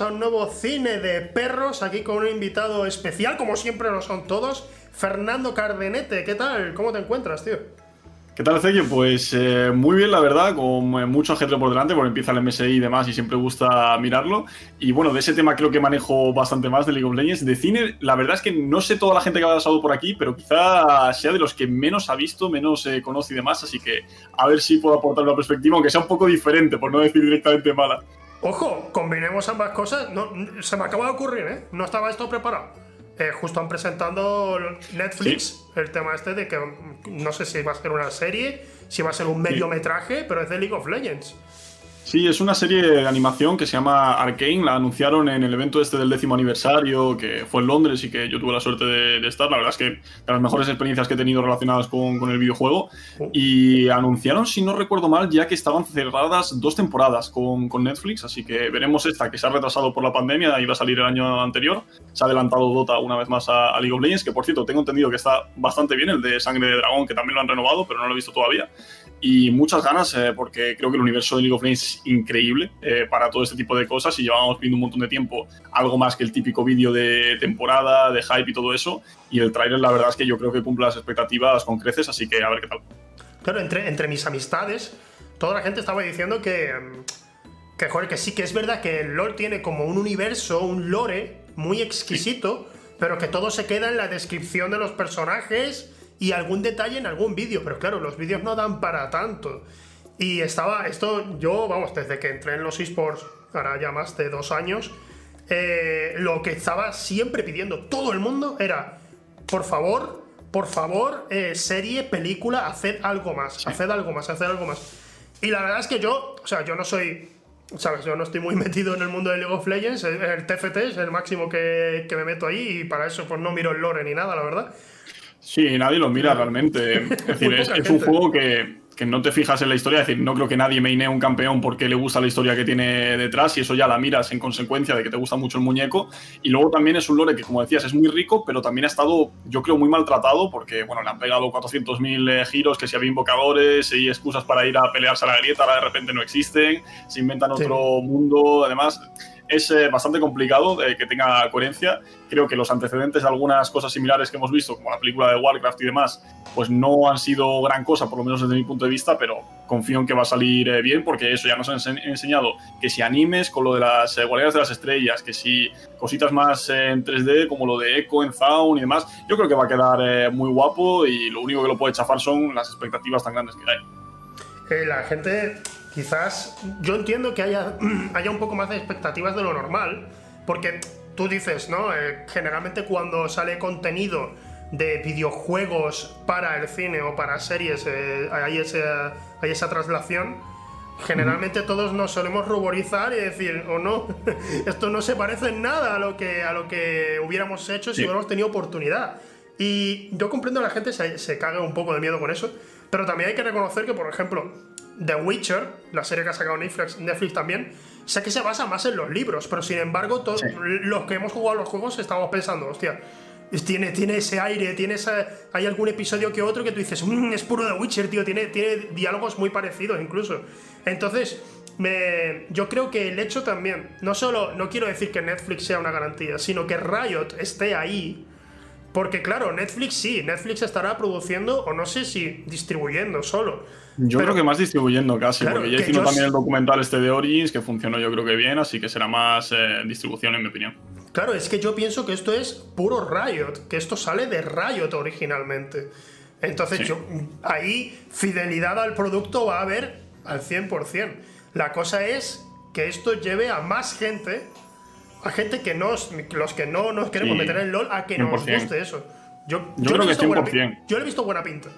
A un nuevo cine de perros, aquí con un invitado especial, como siempre lo son todos, Fernando Cardenete. ¿Qué tal? ¿Cómo te encuentras, tío? ¿Qué tal, Ezequiel? Pues eh, muy bien, la verdad, con eh, mucho ajetreo por delante, porque empieza el MSI y demás, y siempre gusta mirarlo. Y bueno, de ese tema creo que manejo bastante más de League of Legends. De cine, la verdad es que no sé toda la gente que ha pasado por aquí, pero quizá sea de los que menos ha visto, menos eh, conoce y demás, así que a ver si puedo aportar una perspectiva, aunque sea un poco diferente, por no decir directamente mala. Ojo, combinemos ambas cosas. No, se me acaba de ocurrir, ¿eh? No estaba esto preparado. Eh, justo han presentado Netflix el tema este de que mm, no sé si va a ser una serie, si va a ser un mediometraje, pero es de League of Legends. Sí, es una serie de animación que se llama Arcane. La anunciaron en el evento este del décimo aniversario, que fue en Londres y que yo tuve la suerte de, estar. La verdad es que de las mejores experiencias que he tenido relacionadas con, el videojuego. Oh. Y anunciaron, si no recuerdo mal, ya que estaban cerradas dos temporadas con, Netflix. Así que veremos esta, que se ha retrasado por la pandemia, iba a salir el año anterior. Se ha adelantado Dota una vez más a, a League of Legends, que por cierto tengo entendido que está bastante bien, el de Sangre de Dragón, que también lo han renovado, pero no lo he visto todavía y muchas ganas eh, porque creo que el universo de League of Legends es increíble eh, para todo este tipo de cosas y llevamos viendo un montón de tiempo algo más que el típico vídeo de temporada, de hype y todo eso y el tráiler la verdad es que yo creo que cumple las expectativas con creces, así que a ver qué tal. Claro, entre, entre mis amistades, toda la gente estaba diciendo que, que, joder, que sí que es verdad que el LoL tiene como un universo, un lore muy exquisito, pero que todo se queda en la descripción de los personajes y algún detalle en algún vídeo, pero claro, los vídeos no dan para tanto. Y estaba, esto yo, vamos, desde que entré en los esports, ahora ya más de dos años, eh, lo que estaba siempre pidiendo todo el mundo era, por favor, por favor, eh, serie, película, haced algo más, haced algo más, haced algo más. Y la verdad es que yo, o sea, yo no soy, sabes, yo no estoy muy metido en el mundo de League of Legends, el TFT es el máximo que, que me meto ahí y para eso pues no miro el lore ni nada, la verdad. Sí, nadie lo mira realmente. Es decir, es, un juego que, no te fijas en la historia. Es decir, no creo que nadie me un campeón porque le gusta la historia que tiene detrás y eso ya la miras en consecuencia de que te gusta mucho el muñeco. Y luego también es un lore que, como decías, es muy rico, pero también ha estado, yo creo, muy maltratado porque, bueno, le han pegado 400.000 eh, giros, que si había invocadores y excusas para ir a pelearse a la grieta, ahora de repente no existen, se inventan otro mundo. Además, es eh, bastante complicado eh, que tenga coherencia. Creo que los antecedentes de algunas cosas similares que hemos visto, como la película de Warcraft y demás, pues no han sido gran cosa, por lo menos desde mi punto de vista, pero confío en que va a salir eh, bien, porque eso ya nos han enseñado que si animes con lo de las guardianes de las estrellas, que si cositas más en 3D, como lo de Echo en Zaun y demás, yo creo que va a quedar muy guapo y lo único que lo puede chafar son las expectativas tan grandes que hay. la gente quizás yo entiendo que haya, haya un poco más de expectativas de lo normal, porque tú dices, ¿no? Eh, generalmente cuando sale contenido de videojuegos para el cine o para series, eh, hay, esa, hay esa traslación. Generalmente todos nos solemos ruborizar y decir, o oh, no, esto no se parece en nada a lo que, a lo que hubiéramos hecho si hubiéramos tenido oportunidad. Y yo comprendo a la gente se, se caga un poco de miedo con eso, pero también hay que reconocer que, por ejemplo, The Witcher, la serie que ha sacado Netflix, Netflix también, sé que se basa más en los libros, pero sin embargo, todos los que hemos jugado los juegos estamos pensando, hostia, tiene, tiene ese aire, tiene hay algún episodio que otro que tú dices, mmm, es puro The Witcher, tío, tiene, tiene diálogos muy parecidos incluso. Entonces, me, yo creo que el hecho también, no solo, no quiero decir que Netflix sea una garantía, sino que Riot esté ahí porque claro, Netflix sí, Netflix estará produciendo o no sé si distribuyendo solo. Yo creo que más distribuyendo casi, porque ya hicimos también el documental este de Origins, que funcionó yo creo que bien, así que será más eh, distribución en mi opinión. Claro, es que yo pienso que esto es puro Riot, que esto sale de Riot originalmente. Entonces yo, ahí fidelidad al producto va a haber al 100%. La cosa es que esto lleve a más gente a gente que nos, los que no nos queremos meter en LOL, a que nos guste eso. Yo, yo, creo que 100%. Yo le he visto buena pinta.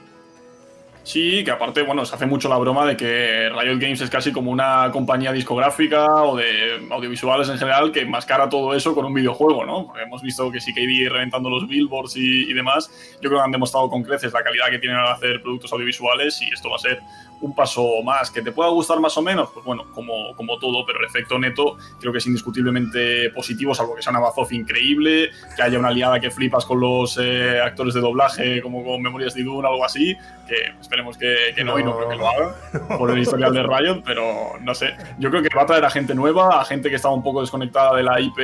Sí, que aparte, bueno, se hace mucho la broma de que Riot Games es casi como una compañía discográfica o de audiovisuales en general que enmascara todo eso con un videojuego, ¿no? hemos visto que sí que hay reventando los billboards y, y, demás. Yo creo que han demostrado con creces la calidad que tienen al hacer productos audiovisuales y esto va a ser un paso más. Que te pueda gustar más o menos, pues bueno, como, como todo, pero el efecto neto creo que es indiscutiblemente positivo, salvo que sea una Bazoff increíble, que haya una aliada que flipas con los eh, actores de doblaje, como con Memorias de Dune algo así, que esperemos que, no, y no creo que lo hagan por el historial de Riot, pero no sé. Yo creo que va a traer a gente nueva, a gente que estaba un poco desconectada de la IP,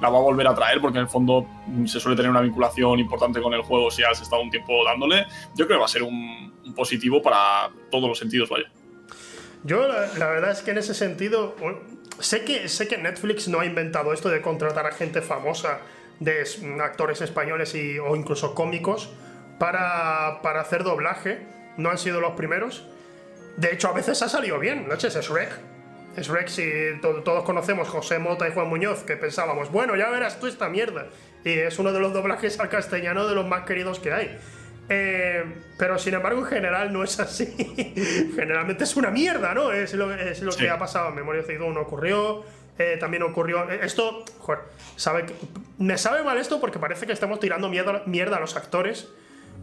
la va a volver a traer, porque en el fondo se suele tener una vinculación importante con el juego si has estado un tiempo dándole. Yo creo que va a ser un, positivo para todos los sentidos, vaya. Yo la, verdad es que en ese sentido, sé que, sé que Netflix no ha inventado esto de contratar a gente famosa de actores españoles y, o incluso cómicos para, para hacer doblaje. No han sido los primeros. De hecho, a veces ha salido bien. Noches es. Es Rec si todos conocemos José Mota y Juan Muñoz, que pensábamos, bueno, ya verás tú esta mierda. Y es uno de los doblajes al castellano de los más queridos que hay. Eh, pero sin embargo, en general no es así. Generalmente es una mierda, ¿no? Es lo, es lo que ha pasado Memoria de no ocurrió. Eh, también ocurrió. Eh, esto, joder, sabe me sabe mal esto porque parece que estamos tirando mierda, mierda a los actores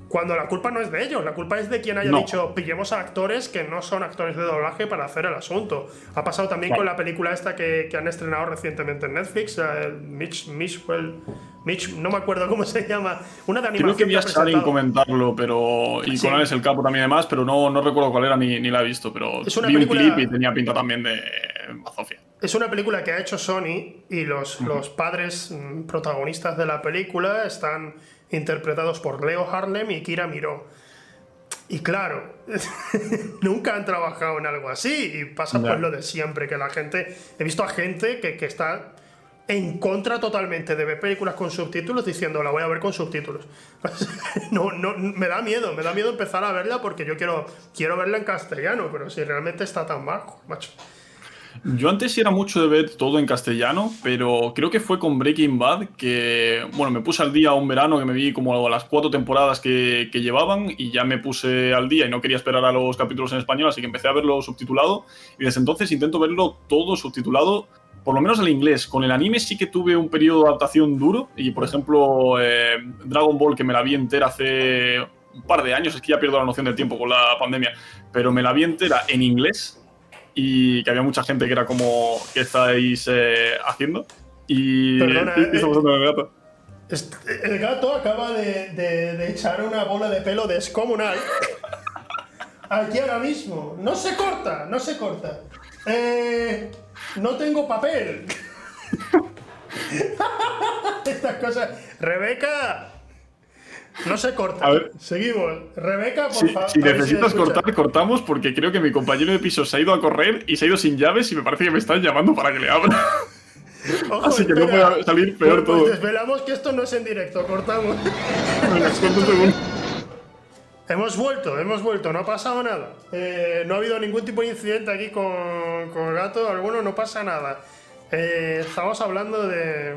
cuando la culpa no es de ellos, la culpa es de quien haya dicho pillemos a actores que no son actores de doblaje para hacer el asunto. Ha pasado también con la película esta que, han estrenado recientemente en Netflix, eh, Mitch, Mitch, no me acuerdo cómo se llama, una de animación. Creo que vi a comentarlo, pero y con Alex el Capo también demás, pero no, no recuerdo cuál era ni, ni la he visto, pero es una vi un clip y tenía pinta también de bazofia. Es una película que ha hecho Sony y los, los padres mm, protagonistas de la película están interpretados por Leo Harlem y Kira Miró. Y claro, nunca han trabajado en algo así y pasa por lo de siempre, que la gente, he visto a gente que, que, está en contra totalmente de ver películas con subtítulos diciendo la voy a ver con subtítulos. no, no, me da miedo, me da miedo empezar a verla porque yo quiero, quiero verla en castellano, pero si realmente está tan bajo, macho. Yo antes era mucho de ver todo en castellano, pero creo que fue con Breaking Bad que, bueno, me puse al día un verano que me vi como las cuatro temporadas que, llevaban y ya me puse al día y no quería esperar a los capítulos en español, así que empecé a verlo subtitulado y desde entonces intento verlo todo subtitulado, por lo menos al inglés. Con el anime sí que tuve un periodo de adaptación duro y, por ejemplo, eh, Dragon Ball que me la vi entera hace un par de años, es que ya pierdo la noción del tiempo con la pandemia, pero me la vi entera en inglés y que había mucha gente que era como, ¿qué estáis eh, haciendo? Y, Perdona, eh, el gato. El gato acaba de, echar una bola de pelo descomunal aquí ahora mismo. No se corta, no se corta. Eh, no tengo papel. Estas cosas. Rebeca, no se corta. A ver. Seguimos. Rebeca, por favor. Si, necesitas cortar, cortamos porque creo que mi compañero de piso se ha ido a correr y se ha ido sin llaves y me parece que me están llamando para que le abra. Así que no puede salir peor pues, todo. desvelamos que esto no es en directo, cortamos. hemos vuelto, hemos vuelto, no ha pasado nada. Eh, no ha habido ningún tipo de incidente aquí con, con el gato, alguno, no pasa nada. Eh, estamos hablando de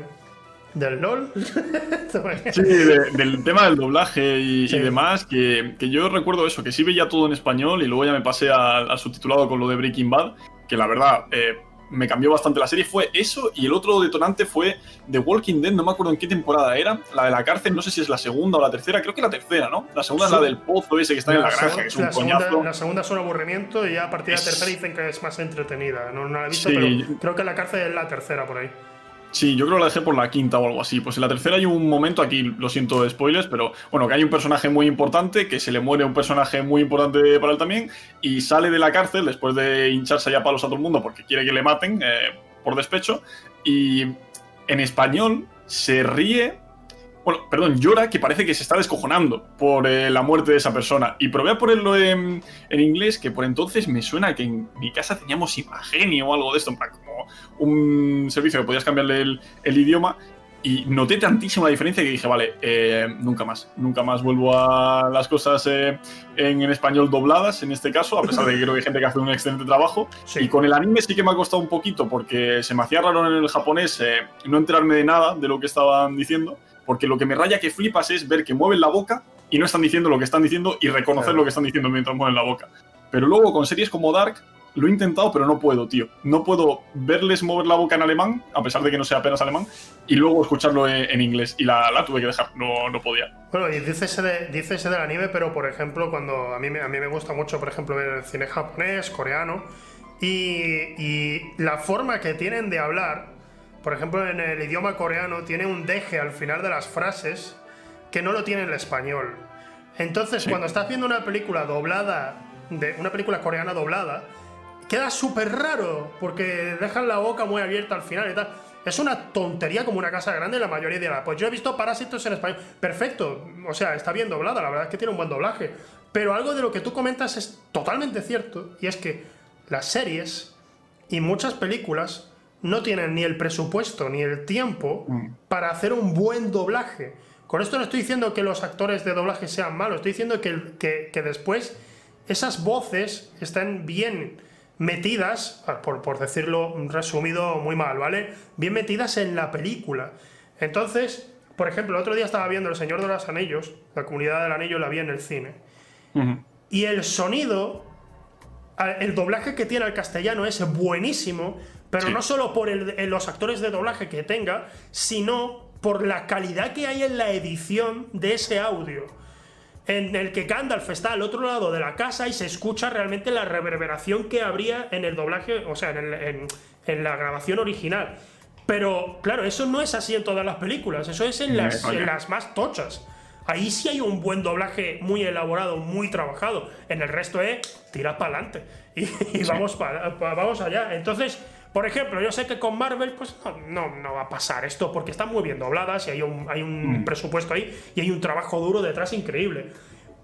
¿Del LOL? sí, del tema del doblaje y, demás, que, yo recuerdo eso, que sí veía todo en español y luego ya me pasé al, subtitulado con lo de Breaking Bad, que la verdad eh, me cambió bastante la serie. Fue eso y el otro detonante fue The Walking Dead, no me acuerdo en qué temporada era, la de la cárcel, no sé si es la segunda o la tercera, creo que la tercera, ¿no? La segunda es la del pozo ese que está en la granja, que es un la coñazo. Segunda, la segunda es un aburrimiento y ya a partir de la tercera dicen que es más entretenida. No, no la he visto, pero creo que la cárcel es la tercera por ahí. Sí, yo creo que la dejé por la quinta o algo así. Pues en la tercera hay un momento, aquí lo siento de spoilers, pero bueno, que hay un personaje muy importante, que se le muere un personaje muy importante para él también, y sale de la cárcel después de hincharse ya palos a todo el mundo porque quiere que le maten eh, por despecho, y en español se ríe bueno, perdón, llora que parece que se está descojonando por eh, la muerte de esa persona. Y probé a ponerlo en, inglés, que por entonces me suena que en mi casa teníamos Imagenio o algo de esto, como un servicio que podías cambiarle el, idioma. Y noté tantísima diferencia que dije, vale, eh, nunca más, nunca más vuelvo a las cosas eh, en, español dobladas, en este caso, a pesar de que creo que hay gente que hace un excelente trabajo. Y con el anime sí que me ha costado un poquito, porque se me hacía raro en el japonés no enterarme de nada de lo que estaban diciendo porque lo que me raya que flipas es ver que mueven la boca y no están diciendo lo que están diciendo y reconocer lo que están diciendo mientras mueven la boca. Pero luego con series como Dark lo he intentado, pero no puedo, tío. No puedo verles mover la boca en alemán, a pesar de que no sea apenas alemán, y luego escucharlo en, inglés. Y la, la, tuve que dejar, no, no podía. Bueno, y dice ese, de, dice ese del anime, pero por ejemplo, cuando a mí, a mí me gusta mucho, por ejemplo, ver el cine japonés, coreano, y, y la forma que tienen de hablar, por ejemplo, en el idioma coreano, tiene un deje al final de las frases que no lo tiene el español. Entonces, cuando estás viendo una película doblada, de una película coreana doblada, queda súper raro, porque dejan la boca muy abierta al final y tal. Es una tontería como una casa grande la mayoría de la. Pues yo he visto Parásitos en español. Perfecto. O sea, está bien doblada, la verdad es que tiene un buen doblaje. Pero algo de lo que tú comentas es totalmente cierto. Y es que las series y muchas películas no tienen ni el presupuesto ni el tiempo mm. para hacer un buen doblaje. Con esto no estoy diciendo que los actores de doblaje sean malos, estoy diciendo que, que, después esas voces están bien metidas, por, por, decirlo resumido muy mal, ¿vale? Bien metidas en la película. Entonces, por ejemplo, el otro día estaba viendo El Señor de los Anillos, la comunidad del anillo la vi en el cine. Y el sonido, el doblaje que tiene al castellano es buenísimo, pero no solo por los actores de doblaje que tenga, sino por la calidad que hay en la edición de ese audio. En el que Gandalf está al otro lado de la casa y se escucha realmente la reverberación que habría en el doblaje, o sea, en, la grabación original. Pero, claro, eso no es así en todas las películas, eso es en las, las más tochas. Ahí sí hay un buen doblaje muy elaborado, muy trabajado. En el resto es tirar para adelante y, vamos, vamos allá. Entonces, por ejemplo, yo sé que con Marvel, pues no, no, va a pasar esto porque están muy bien dobladas y hay un, hay un mm. presupuesto ahí y hay un trabajo duro detrás increíble.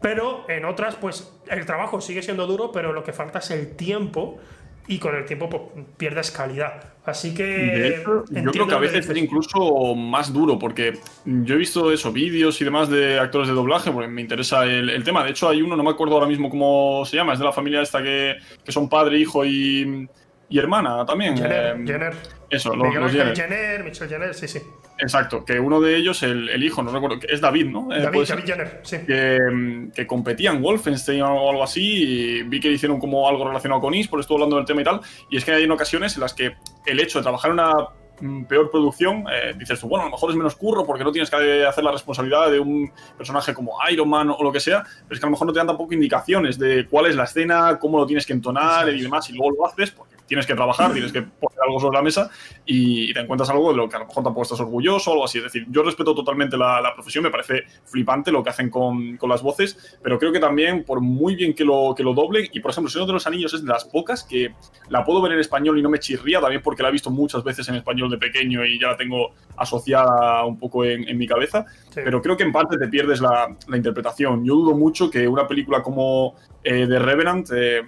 Pero en otras, pues el trabajo sigue siendo duro, pero lo que falta es el tiempo y con el tiempo pues, pierdes calidad. Así que. yo creo que a veces es incluso más duro, porque yo he visto eso, vídeos y demás de actores de doblaje, porque me interesa el, tema. De hecho, hay uno, no me acuerdo ahora mismo cómo se llama, es de la familia esta que, que son padre, hijo y, y hermana también. Jenner, eh, Jenner. Eso, los, los Jenner. Jenner. Michelle Jenner, sí, sí. Exacto, que uno de ellos, el, el, hijo, no recuerdo, es David, ¿no? Eh, David, David Jenner, sí. Que, que, competía en Wolfenstein o algo así, y vi que hicieron como algo relacionado con Is, por estuve hablando del tema y tal, y es que hay en ocasiones en las que el hecho de trabajar en una mm, peor producción, eh, dices tú, bueno, a lo mejor es menos curro porque no tienes que hacer la responsabilidad de un personaje como Iron Man o lo que sea, pero es que a lo mejor no te dan tampoco indicaciones de cuál es la escena, cómo lo tienes que entonar y demás, y luego lo haces porque tienes que trabajar, tienes que poner algo sobre la mesa y, te encuentras algo de lo que a lo mejor tampoco estás orgulloso o algo así. Es decir, yo respeto totalmente la, profesión, me parece flipante lo que hacen con, las voces, pero creo que también, por muy bien que lo, que lo doblen, y por ejemplo, Señor de los Anillos es de las pocas que la puedo ver en español y no me chirría, también porque la he visto muchas veces en español de pequeño y ya la tengo asociada un poco en, mi cabeza, pero creo que en parte te pierdes la, interpretación. Yo dudo mucho que una película como eh, The Revenant... Eh,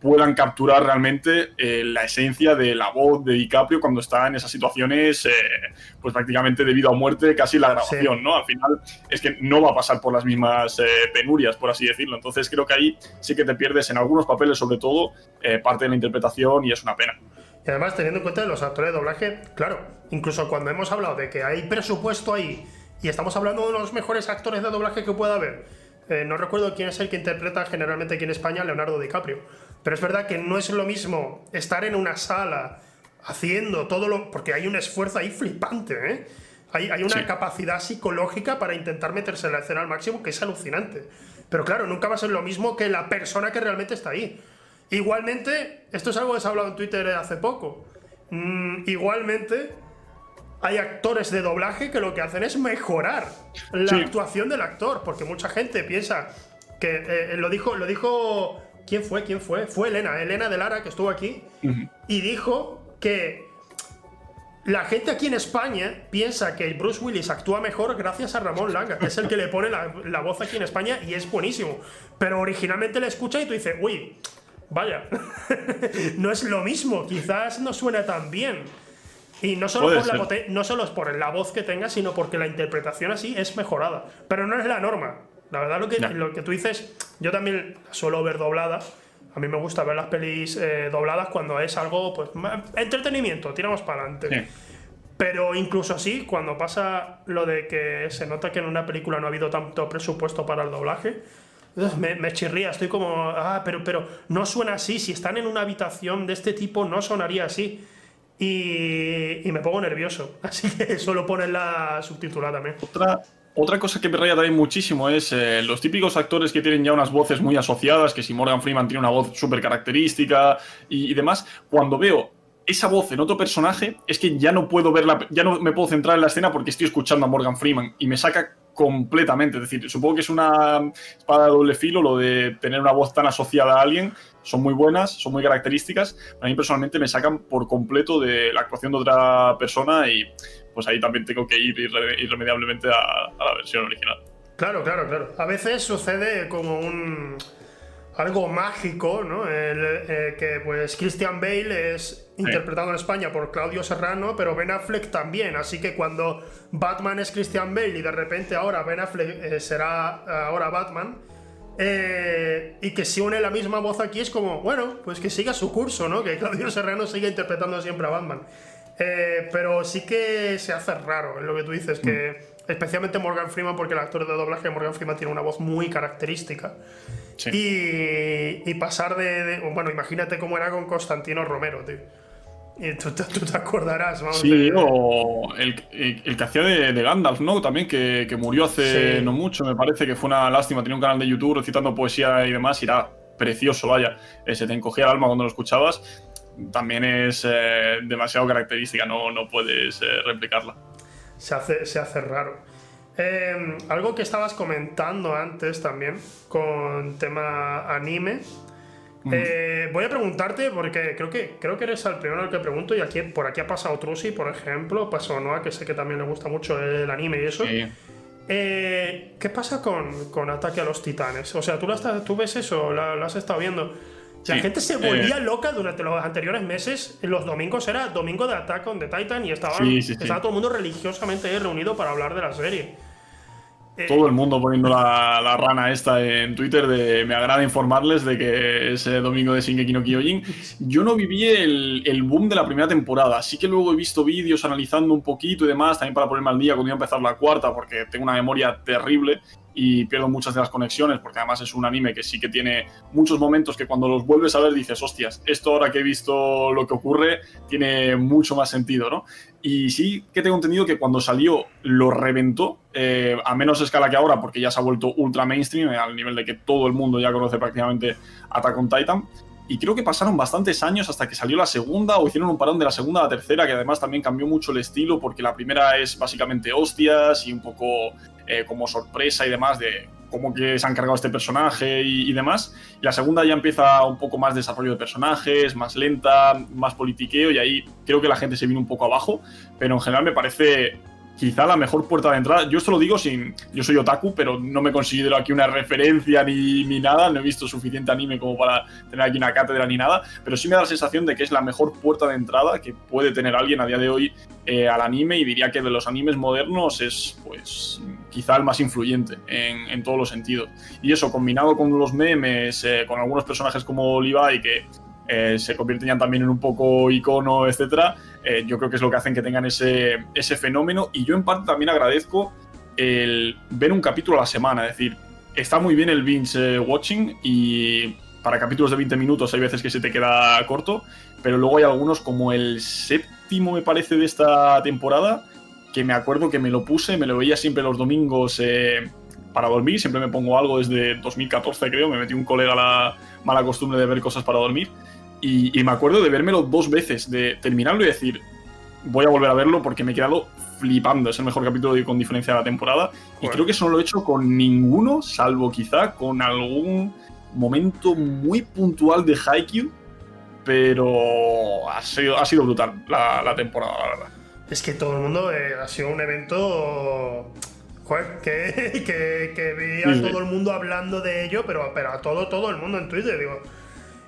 puedan capturar realmente eh, la esencia de la voz de DiCaprio cuando está en esas situaciones, eh, pues prácticamente debido a muerte, casi la grabación, ¿no? Al final es que no va a pasar por las mismas eh, penurias, por así decirlo. Entonces creo que ahí sí que te pierdes en algunos papeles, sobre todo, parte de la interpretación y es una pena. Y además, teniendo en cuenta los actores de doblaje, claro, incluso cuando hemos hablado de que hay presupuesto ahí y estamos hablando de los mejores actores de doblaje que pueda haber, no recuerdo quién es el que interpreta generalmente aquí en España Leonardo DiCaprio. Pero es verdad que no es lo mismo estar en una sala haciendo todo lo. porque hay un esfuerzo ahí flipante, ¿eh? Hay, hay una capacidad psicológica para intentar meterse en la escena al máximo que es alucinante. Pero claro, nunca va a ser lo mismo que la persona que realmente está ahí. Igualmente, esto es algo que se ha hablado en Twitter hace poco. Mm, igualmente, hay actores de doblaje que lo que hacen es mejorar la actuación del actor, porque mucha gente piensa que eh, lo dijo, lo dijo ¿Quién fue? ¿Quién fue? Fue Elena, Elena de Lara, que estuvo aquí, y dijo que la gente aquí en España piensa que Bruce Willis actúa mejor gracias a Ramón Langa, que es el que le pone la, voz aquí en España y es buenísimo. Pero originalmente le escucha y tú dices, uy, vaya, no es lo mismo, quizás no suena tan bien. Y no solo, por la no solo es por la voz que tenga, sino porque la interpretación así es mejorada. Pero no es la norma. La verdad, lo que, lo que tú dices, yo también suelo ver dobladas. A mí me gusta ver las pelis eh, dobladas cuando es algo, pues, entretenimiento, tiramos para adelante. Pero incluso así, cuando pasa lo de que se nota que en una película no ha habido tanto presupuesto para el doblaje, me, chirría, estoy como, ah, pero, pero no suena así, si están en una habitación de este tipo no sonaría así. Y, me pongo nervioso, así que solo ponen la subtitulada también. Otra, otra cosa que me raya también muchísimo es eh, los típicos actores que tienen ya unas voces muy asociadas, que si Morgan Freeman tiene una voz súper característica y, demás, cuando veo esa voz en otro personaje, es que ya no puedo verla, ya no me puedo centrar en la escena porque estoy escuchando a Morgan Freeman y me saca completamente. Es decir, supongo que es una espada de doble filo lo de tener una voz tan asociada a alguien. Son muy buenas, son muy características. A mí personalmente me sacan por completo de la actuación de otra persona y pues ahí también tengo que ir irremediablemente a la versión original. Claro, claro, claro. A veces sucede como un algo mágico, ¿no? Eh, que pues Christian Bale es interpretado en España por Claudio Serrano, pero Ben Affleck también. Así que cuando Batman es Christian Bale y de repente ahora Ben Affleck eh, será ahora Batman, eh, y que se une la misma voz aquí, es como, bueno, pues que siga su curso, ¿no? Que Claudio Serrano siga interpretando siempre a Batman. pero sí que se hace raro, en lo que tú dices, que mm. especialmente Morgan Freeman, porque el actor de doblaje Morgan Freeman tiene una voz muy característica. Y, pasar de, Bueno, imagínate cómo era con Constantino Romero, tío. Y tú, te acordarás, vamos. Sí, o el, que hacía de, Gandalf, ¿no? También, que, murió hace no mucho, me parece que fue una lástima. Tenía un canal de YouTube recitando poesía y demás, y era precioso, vaya. Eh, se te encogía el alma cuando lo escuchabas. También es eh, demasiado característica, no, no puedes eh, replicarla. Se hace, se hace raro. Em, algo que estabas comentando antes también con tema anime. Eh, voy a preguntarte, porque creo que, creo que eres el primero al que pregunto, y aquí, por aquí ha pasado Trusi, por ejemplo, pasó Noah, que sé que también le gusta mucho el anime y eso. Eh, ¿Qué pasa con, con, Ataque a los Titanes? O sea, ¿tú, tú ves eso? ¿Lo, has estado viendo? La gente se volvía eh, loca durante los anteriores meses. Los domingos era domingo de Attack on the Titan y estaba, estaba todo el mundo religiosamente reunido para hablar de la serie. Eh, todo el mundo poniendo la, rana esta en Twitter de me agrada informarles de que es domingo de Shingeki no Kyojin. Yo no viví el, el, boom de la primera temporada, sí que luego he visto vídeos analizando un poquito y demás, también para ponerme al día cuando iba a empezar la cuarta, porque tengo una memoria terrible y pierdo muchas de las conexiones, porque además es un anime que sí que tiene muchos momentos que cuando los vuelves a ver dices, hostias, esto ahora que he visto lo que ocurre tiene mucho más sentido, ¿no? Y sí que tengo entendido que cuando salió lo reventó, eh, a menos escala que ahora, porque ya se ha vuelto ultra mainstream, al nivel de que todo el mundo ya conoce prácticamente Attack on Titan. Y creo que pasaron bastantes años hasta que salió la segunda o hicieron un parón de la segunda a la tercera, que además también cambió mucho el estilo, porque la primera es básicamente hostias y un poco eh, como sorpresa y demás de cómo que se han cargado este personaje y, demás. Y la segunda ya empieza un poco más desarrollo de personajes, más lenta, más politiqueo y ahí creo que la gente se vino un poco abajo, pero en general me parece quizá la mejor puerta de entrada. Yo esto lo digo sin. Yo soy otaku, pero no me considero aquí una referencia ni, ni, nada. No he visto suficiente anime como para tener aquí una cátedra ni nada. Pero sí me da la sensación de que es la mejor puerta de entrada que puede tener alguien a día de hoy eh, al anime. Y diría que de los animes modernos es, pues, quizá el más influyente en, en todos los sentidos. Y eso, combinado con los memes, eh, con algunos personajes como Levi, que eh, se convierten ya también en un poco icono, etcétera eh, yo creo que es lo que hacen que tengan ese, ese fenómeno. Y yo en parte también agradezco el ver un capítulo a la semana. Es decir, está muy bien el binge eh, watching y para capítulos de 20 minutos hay veces que se te queda corto, pero luego hay algunos como el séptimo me parece de esta temporada, que me acuerdo que me lo puse, me lo veía siempre los domingos eh, para dormir, siempre me pongo algo desde 2014 creo, me metí un colega la mala costumbre de ver cosas para dormir y, me acuerdo de vérmelo dos veces, de terminarlo y decir, voy a volver a verlo porque me he quedado flipando. Es el mejor capítulo con diferencia de la temporada. Y creo que eso no lo he hecho con ninguno, salvo quizá con algún momento muy puntual de Haikyuu. Pero ha sido, ha sido brutal la, temporada, la verdad. Es que todo el mundo eh, ha sido un evento que, que, que veía todo el mundo hablando de ello, pero, pero a todo, todo el mundo en Twitter. Digo,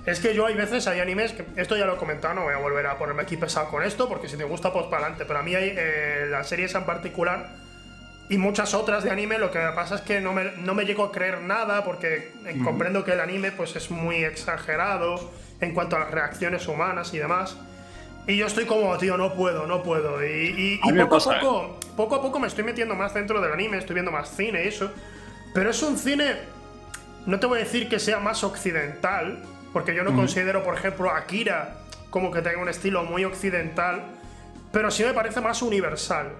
es que yo hay veces, hay animes, que esto ya lo he comentado, no voy a volver a ponerme aquí pesado con esto, porque si te gusta, pues para adelante. Pero a mí hay eh, las series en particular y muchas otras de anime, lo que pasa es que no me, no me llego a creer nada, porque eh, comprendo que el anime pues es muy exagerado en cuanto a las reacciones humanas y demás. Y yo estoy como, tío, no puedo, no puedo. Y, poco, a poco, ¿eh? poco a poco me estoy metiendo más dentro del anime, estoy viendo más cine y eso. Pero es un cine no te voy a decir que sea más occidental, porque yo no considero, por ejemplo, Akira como que tenga un estilo muy occidental, pero sí me parece más universal.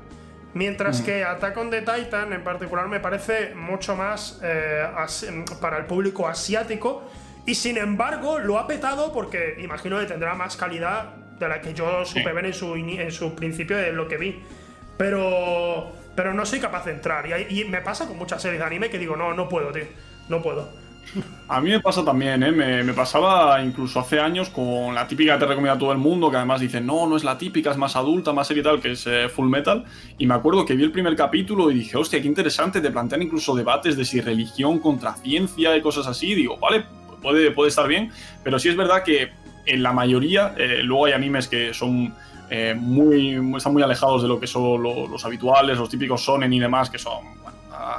Mientras que Attack on the Titan en particular me parece mucho más eh, para el público asiático y sin embargo lo ha petado porque imagino que tendrá más calidad de la que yo supe ver en su, en su principio de lo que vi. Pero, pero no soy capaz de entrar. Y, y, me pasa con muchas series de anime que digo, no, no puedo, tío. No puedo. A mí me pasa también, ¿eh? me, pasaba incluso hace años con la típica que te recomienda todo el mundo, que además dice, no, no es la típica, es más adulta, más serie y tal, que es eh, Full Metal. Y me acuerdo que vi el primer capítulo y dije, hostia, qué interesante, te plantean incluso debates de si religión contra ciencia y cosas así. digo, vale, puede, puede estar bien, pero sí es verdad que en la mayoría, eh, luego hay animes que son eh, muy, están muy alejados de lo que son los, habituales, los típicos sonen y demás, que son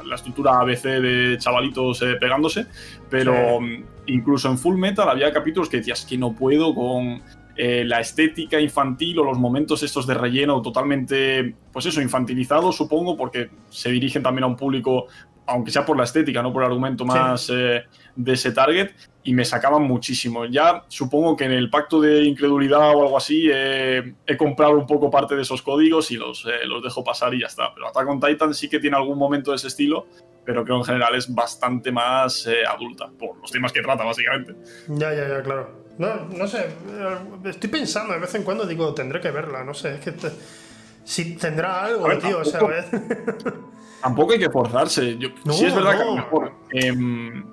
la estructura ABC de chavalitos eh, pegándose, pero mm, incluso en Full Metal había capítulos que decías que no puedo con la estética infantil o los momentos estos de relleno totalmente, pues eso, infantilizados, supongo, porque se dirigen también a un público, aunque sea por la estética, no por el argumento más de ese target, y me sacaban muchísimo. Ya supongo que en el pacto de incredulidad o algo así he comprado un poco parte de esos códigos y los, eh, los dejo pasar y ya está. Pero Attack on Titan sí que tiene algún momento de ese estilo, pero creo en general es bastante más eh, adulta, por los temas que trata, básicamente. Ya, ya, ya, claro. No, no sé, eh, estoy pensando de vez en cuando, digo, tendré que verla, no sé, es que si tendrá algo, tío, o sea, Tampoco hay que forzarse. Yo, sí es verdad que a lo mejor em,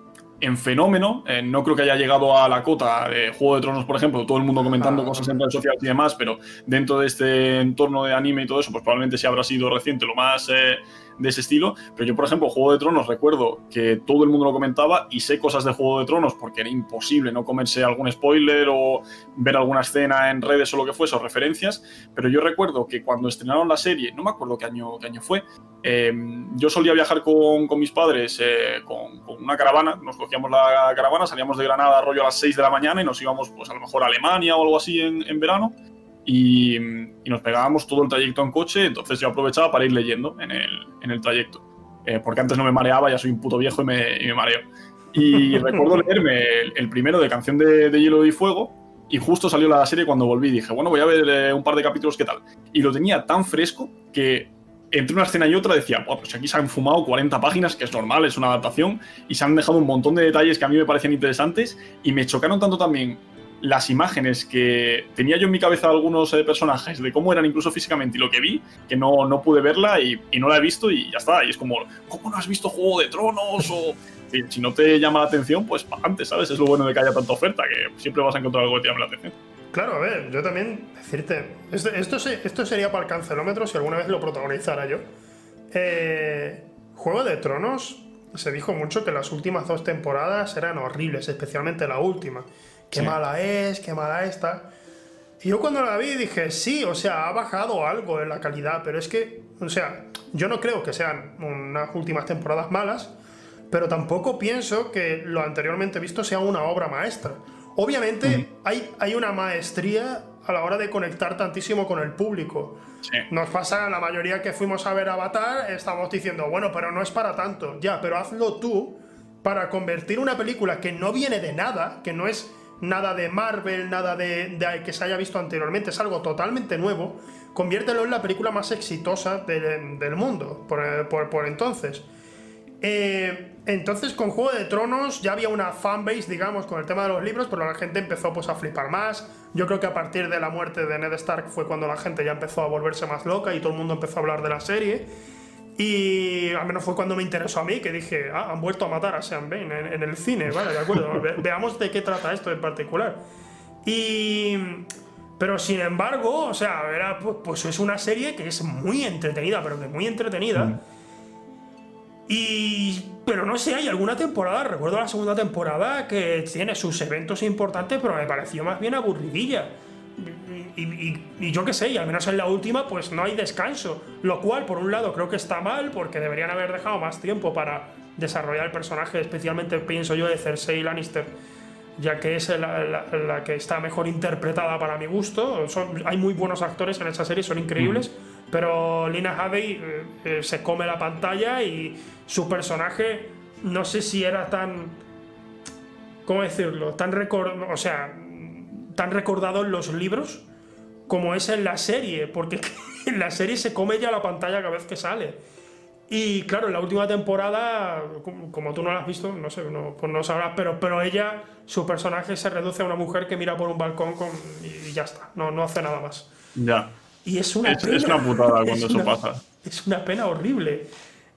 en fenómeno. Eh, no creo que haya llegado a la cota de Juego de Tronos, por ejemplo, todo el mundo comentando cosas en redes sociales y demás, pero dentro de este entorno de anime y todo eso, pues probablemente sí habrá sido reciente lo más eh, de ese estilo. Pero yo, por ejemplo, Juego de Tronos recuerdo que todo el mundo lo comentaba y sé cosas de Juego de Tronos porque era imposible no comerse algún spoiler o ver alguna escena en redes o lo que fuese, o referencias. Pero yo recuerdo que cuando estrenaron la serie, no me acuerdo qué año, qué año fue, em, yo solía viajar con, con mis padres eh, con, una caravana, nos cogíamos la caravana, salíamos de Granada rollo a las 6 de la mañana y nos íbamos pues a lo mejor a Alemania o algo así en, en verano y, nos pegábamos todo el trayecto en coche, entonces yo aprovechaba para ir leyendo en el, en el trayecto. Eh, porque antes no me mareaba, ya soy un puto viejo y me, y me mareo. Y recuerdo leerme el, primero de Canción de, Hielo y Fuego, y justo salió la serie cuando volví. Dije, bueno, voy a ver eh, un par de capítulos, ¿qué tal? Y lo tenía tan fresco que entre una escena y otra decía, pues aquí se han fumado 40 páginas, que es normal, es una adaptación, y se han dejado un montón de detalles que a mí me parecían interesantes, y me chocaron tanto también las imágenes que tenía yo en mi cabeza algunos eh, personajes, de cómo eran incluso físicamente y lo que vi, que no, no pude verla y, no la he visto y ya está. Y es como, ¿cómo no has visto Juego de Tronos? O si, no te llama la atención, pues antes, ¿sabes? Es lo bueno de que haya tanta oferta, que siempre vas a encontrar algo que te llame la atención. Claro, a ver, yo también decirte, esto, esto, esto sería para el cancelómetro si alguna vez lo protagonizara yo. Eh, Juego de Tronos, se dijo mucho que las últimas dos temporadas eran horribles, especialmente la última qué mala es, qué mala está. Y yo cuando la vi dije, sí, o sea, ha bajado algo en la calidad, pero es que, o sea, yo no creo que sean unas últimas temporadas malas, pero tampoco pienso que lo anteriormente visto sea una obra maestra. Obviamente hay, hay una maestría a la hora de conectar tantísimo con el público. Nos pasa a la mayoría que fuimos a ver Avatar, estamos diciendo, bueno, pero no es para tanto. Ya, pero hazlo tú para convertir una película que no viene de nada, que no es nada de Marvel, nada de, que se haya visto anteriormente, es algo totalmente nuevo, conviértelo en la película más exitosa del mundo por, entonces. Eh, entonces con Juego de Tronos ya había una fanbase, digamos, con el tema de los libros, pero la gente empezó pues a flipar más. Yo creo que a partir de la muerte de Ned Stark fue cuando la gente ya empezó a volverse más loca y todo el mundo empezó a hablar de la serie. Y al menos fue cuando me interesó a mí, que dije, ah, han vuelto a matar a Sean Bain en, el cine, vale, de acuerdo, veamos de qué trata esto en particular. Y... Pero sin embargo, o sea, era, pues, pues, es una serie que es muy entretenida, pero que muy entretenida. Mm. Y. Pero no sé, hay alguna temporada, recuerdo la segunda temporada, que tiene sus eventos importantes, pero me pareció más bien aburridilla y, yo qué sé, y al menos en la última, pues no hay descanso. Lo cual, por un lado, creo que está mal, porque deberían haber dejado más tiempo para desarrollar el personaje, especialmente pienso yo de Cersei Lannister, ya que es la, que está mejor interpretada para mi gusto. hay muy buenos actores en esa serie, son increíbles, pero Lina Headey eh, eh, se come la pantalla y su personaje, no sé si era tan ¿cómo decirlo? Tan o sea, tan recordado en los libros como es en la serie, porque en la serie se come ya la pantalla cada vez que sale. Y claro, en la última temporada, como tú no la has visto, no sé, no, pues no sabrás, pero, pero ella, su personaje se reduce a una mujer que mira por un balcón con, y ya está, no, no hace nada más. Ya. Y es una pena. Es una putada cuando eso pasa. Es una pena horrible.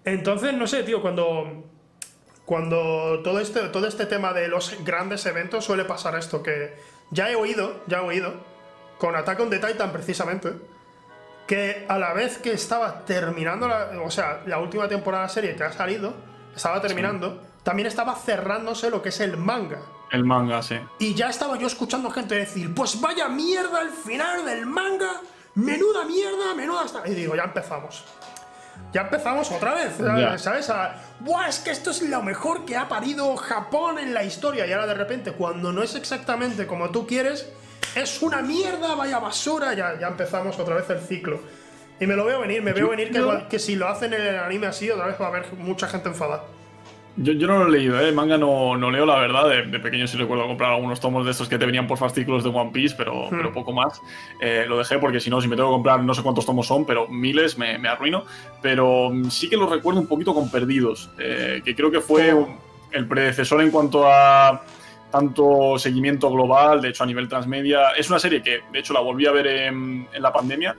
Entonces, no sé, tío, cuando, cuando todo, este, todo este tema de los grandes eventos suele pasar esto, que ya he oído, ya he oído, con Attack on the Titan precisamente, que a la vez que estaba terminando, la, o sea, la última temporada de la serie que ha salido, estaba terminando, también estaba cerrándose lo que es el manga. El manga, sí. Y ya estaba yo escuchando gente decir, pues vaya mierda el final del manga, menuda mierda, menuda... Y digo, ya empezamos. Ya empezamos otra vez, ¿sabes? Buah, es que esto es lo mejor que ha parido Japón en la historia. Y ahora de repente, cuando no es exactamente como tú quieres, es una mierda, vaya basura, ya, ya empezamos otra vez el ciclo. Y me lo veo venir, me veo venir que, que, si lo hacen en el anime así, otra vez va a haber mucha gente enfadada. Yo, yo no lo he leído, ¿eh? manga no, no leo, la verdad. De, pequeño sí recuerdo comprar algunos tomos de estos que te venían por fascículos de One Piece, pero, hmm. pero poco más. Eh, lo dejé porque si no, si me tengo que comprar, no sé cuántos tomos son, pero miles me, me arruino. Pero mm, sí que lo recuerdo un poquito con Perdidos, eh, que creo que fue el predecesor en cuanto a tanto seguimiento global, de hecho a nivel transmedia. Es una serie que, de hecho, la volví a ver en, la pandemia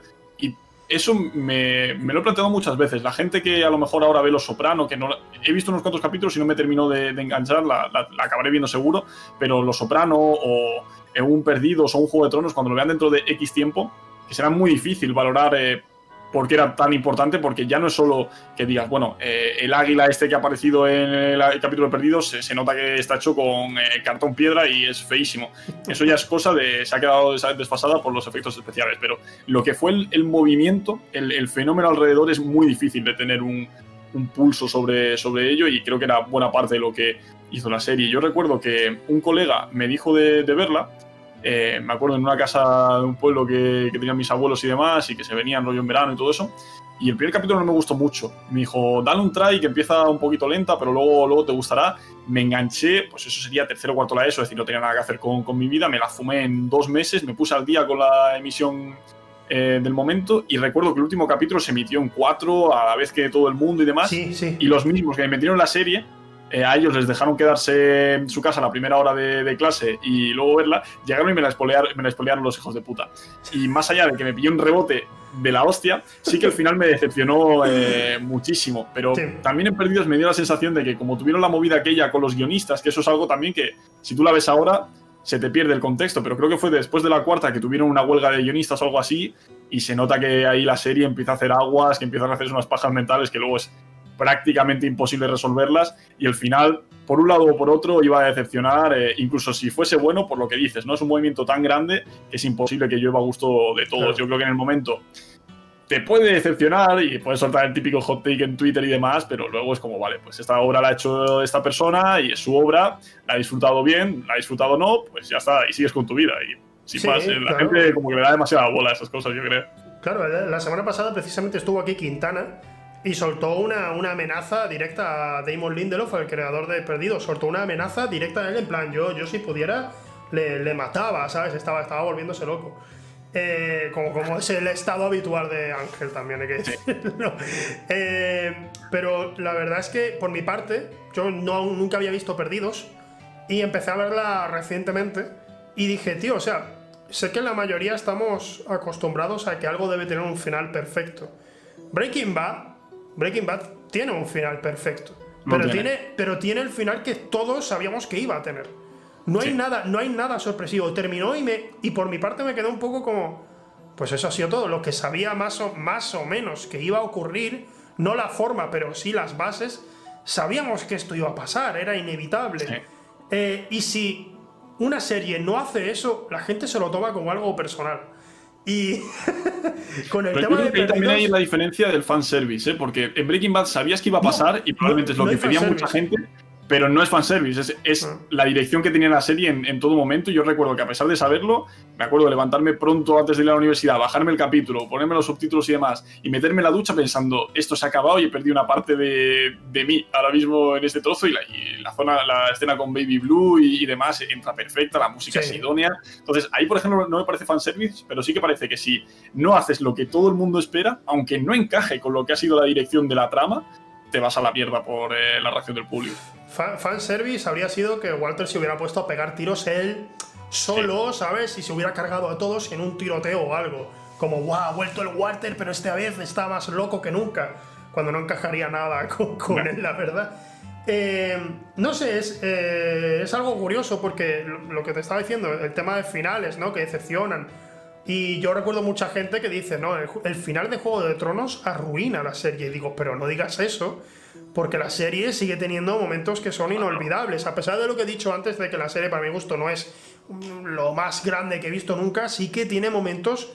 eso me, lo he planteado muchas veces. La gente que a lo mejor ahora ve Los Soprano, que no he visto unos cuantos capítulos y no me terminó de, enganchar, la, acabaré viendo seguro, pero Los Soprano o Un Perdidos o Un Juego de Tronos, cuando lo vean dentro de X tiempo, que será muy difícil valorar... Eh, por qué era tan importante, porque ya no es solo que digas, bueno, eh, el águila este que ha aparecido en el, capítulo de Perdidos se, nota que está hecho con eh, cartón piedra y es feísimo. Eso ya es cosa de. se ha quedado desfasada por los efectos especiales, pero lo que fue el, movimiento, el, fenómeno alrededor es muy difícil de tener un, pulso sobre, sobre ello y creo que era buena parte de lo que hizo la serie. Yo recuerdo que un colega me dijo de verla eh, me acuerdo en una casa de un pueblo que, tenían mis abuelos y demás, y que se venían rollo en verano y todo eso. Y el primer capítulo no me gustó mucho. Me dijo, dale un try que empieza un poquito lenta, pero luego, luego te gustará. Me enganché, pues eso sería tercero o cuarto la ESO, es decir, no tenía nada que hacer con, con mi vida. Me la fumé en dos meses, me puse al día con la emisión eh, del momento y recuerdo que el último capítulo se emitió en cuatro a la vez que todo el mundo y demás. Y los mismos que me metieron en la serie eh, a ellos les dejaron quedarse en su casa la primera hora de, clase y luego verla, llegaron y me la, espolearon, me la los hijos de puta. Y más allá de que me pilló un rebote de la hostia, sí que al final me decepcionó eh, muchísimo. Pero también en Perdidos me dio la sensación de que como tuvieron la movida aquella con los guionistas, que eso es algo también que si tú la ves ahora se te pierde el contexto, pero creo que fue después de la cuarta que tuvieron una huelga de guionistas o algo así, y se nota que ahí la serie empieza a hacer aguas, que empiezan a hacer unas pajas mentales que luego es prácticamente imposible resolverlas y el final, por un lado o por otro, iba a decepcionar, eh, incluso si fuese bueno, por lo que dices, ¿no? Es un movimiento tan grande que es imposible que llueva a gusto de todos. Yo creo que en el momento te puede decepcionar y puedes soltar el típico hot take en Twitter y demás, pero luego es como, vale, pues esta obra la ha hecho esta persona y es su obra, la ha disfrutado bien, la ha disfrutado no, pues ya está, y sigues con tu vida. Y sin más, eh, la gente como que le da demasiada bola a esas cosas, yo creo. Claro, la semana pasada precisamente estuvo aquí Quintana y soltó una, amenaza directa a Damon Lindelof, el creador de Perdido. Soltó una amenaza directa a él, en plan, yo, yo si pudiera, le, mataba, ¿sabes? Estaba, estaba volviéndose loco. Eh, como, como es el estado habitual de Ángel también, hay que decirlo. Eh, pero la verdad es que, por mi parte, yo no, nunca había visto Perdidos y empecé a verla recientemente y dije, tío, o sea, sé que la mayoría estamos acostumbrados a que algo debe tener un final perfecto. Breaking Bad Breaking Bad tiene un final perfecto. Pero tiene. pero tiene el final que todos sabíamos que iba a tener. No hay nada, no hay nada sorpresivo. Terminó y me. Y por mi parte me quedó un poco como. Pues eso ha sido todo. Lo que sabía más o, más o menos que iba a ocurrir. No la forma, pero sí las bases. Sabíamos que esto iba a pasar. Era inevitable. Eh, y si una serie no hace eso, la gente se lo toma como algo personal. Y con el tema de que también hay la diferencia del fanservice, ¿eh? porque en Breaking Bad sabías que iba a pasar y probablemente es lo que pedía mucha gente, pero no es fanservice, es, es Ah. la dirección que tenía la serie en, en todo momento. Yo recuerdo que a pesar de saberlo, me acuerdo de levantarme pronto antes de ir a la universidad, bajarme el capítulo, ponerme los subtítulos y demás, y meterme en la ducha pensando, esto se ha acabado y he perdido una parte de, de mí ahora mismo en este trozo y la, y la zona, la escena con Baby Blue y, y demás entra perfecta, la música Sí. es idónea. Entonces, ahí, por ejemplo, no me parece fanservice, pero sí que parece que si no haces lo que todo el mundo espera, aunque no encaje con lo que ha sido la dirección de la trama, te vas a la mierda por eh, la reacción del público. Fan, fanservice habría sido que Walter se hubiera puesto a pegar tiros él solo, ¿sabes? Y se hubiera cargado a todos en un tiroteo o algo. Como, wow, ha vuelto el Walter, pero esta vez está más loco que nunca. Cuando no encajaría nada con, con No. él, la verdad. Eh, no sé, es, eh, es algo curioso porque lo, lo que te estaba diciendo, el tema de finales, ¿no? Que decepcionan. Y yo recuerdo mucha gente que dice, no, el, el final de Juego de Tronos arruina la serie. Y digo, pero no digas eso, porque la serie sigue teniendo momentos que son inolvidables. A pesar de lo que he dicho antes de que la serie, para mi gusto, no es mm, lo más grande que he visto nunca, sí que tiene momentos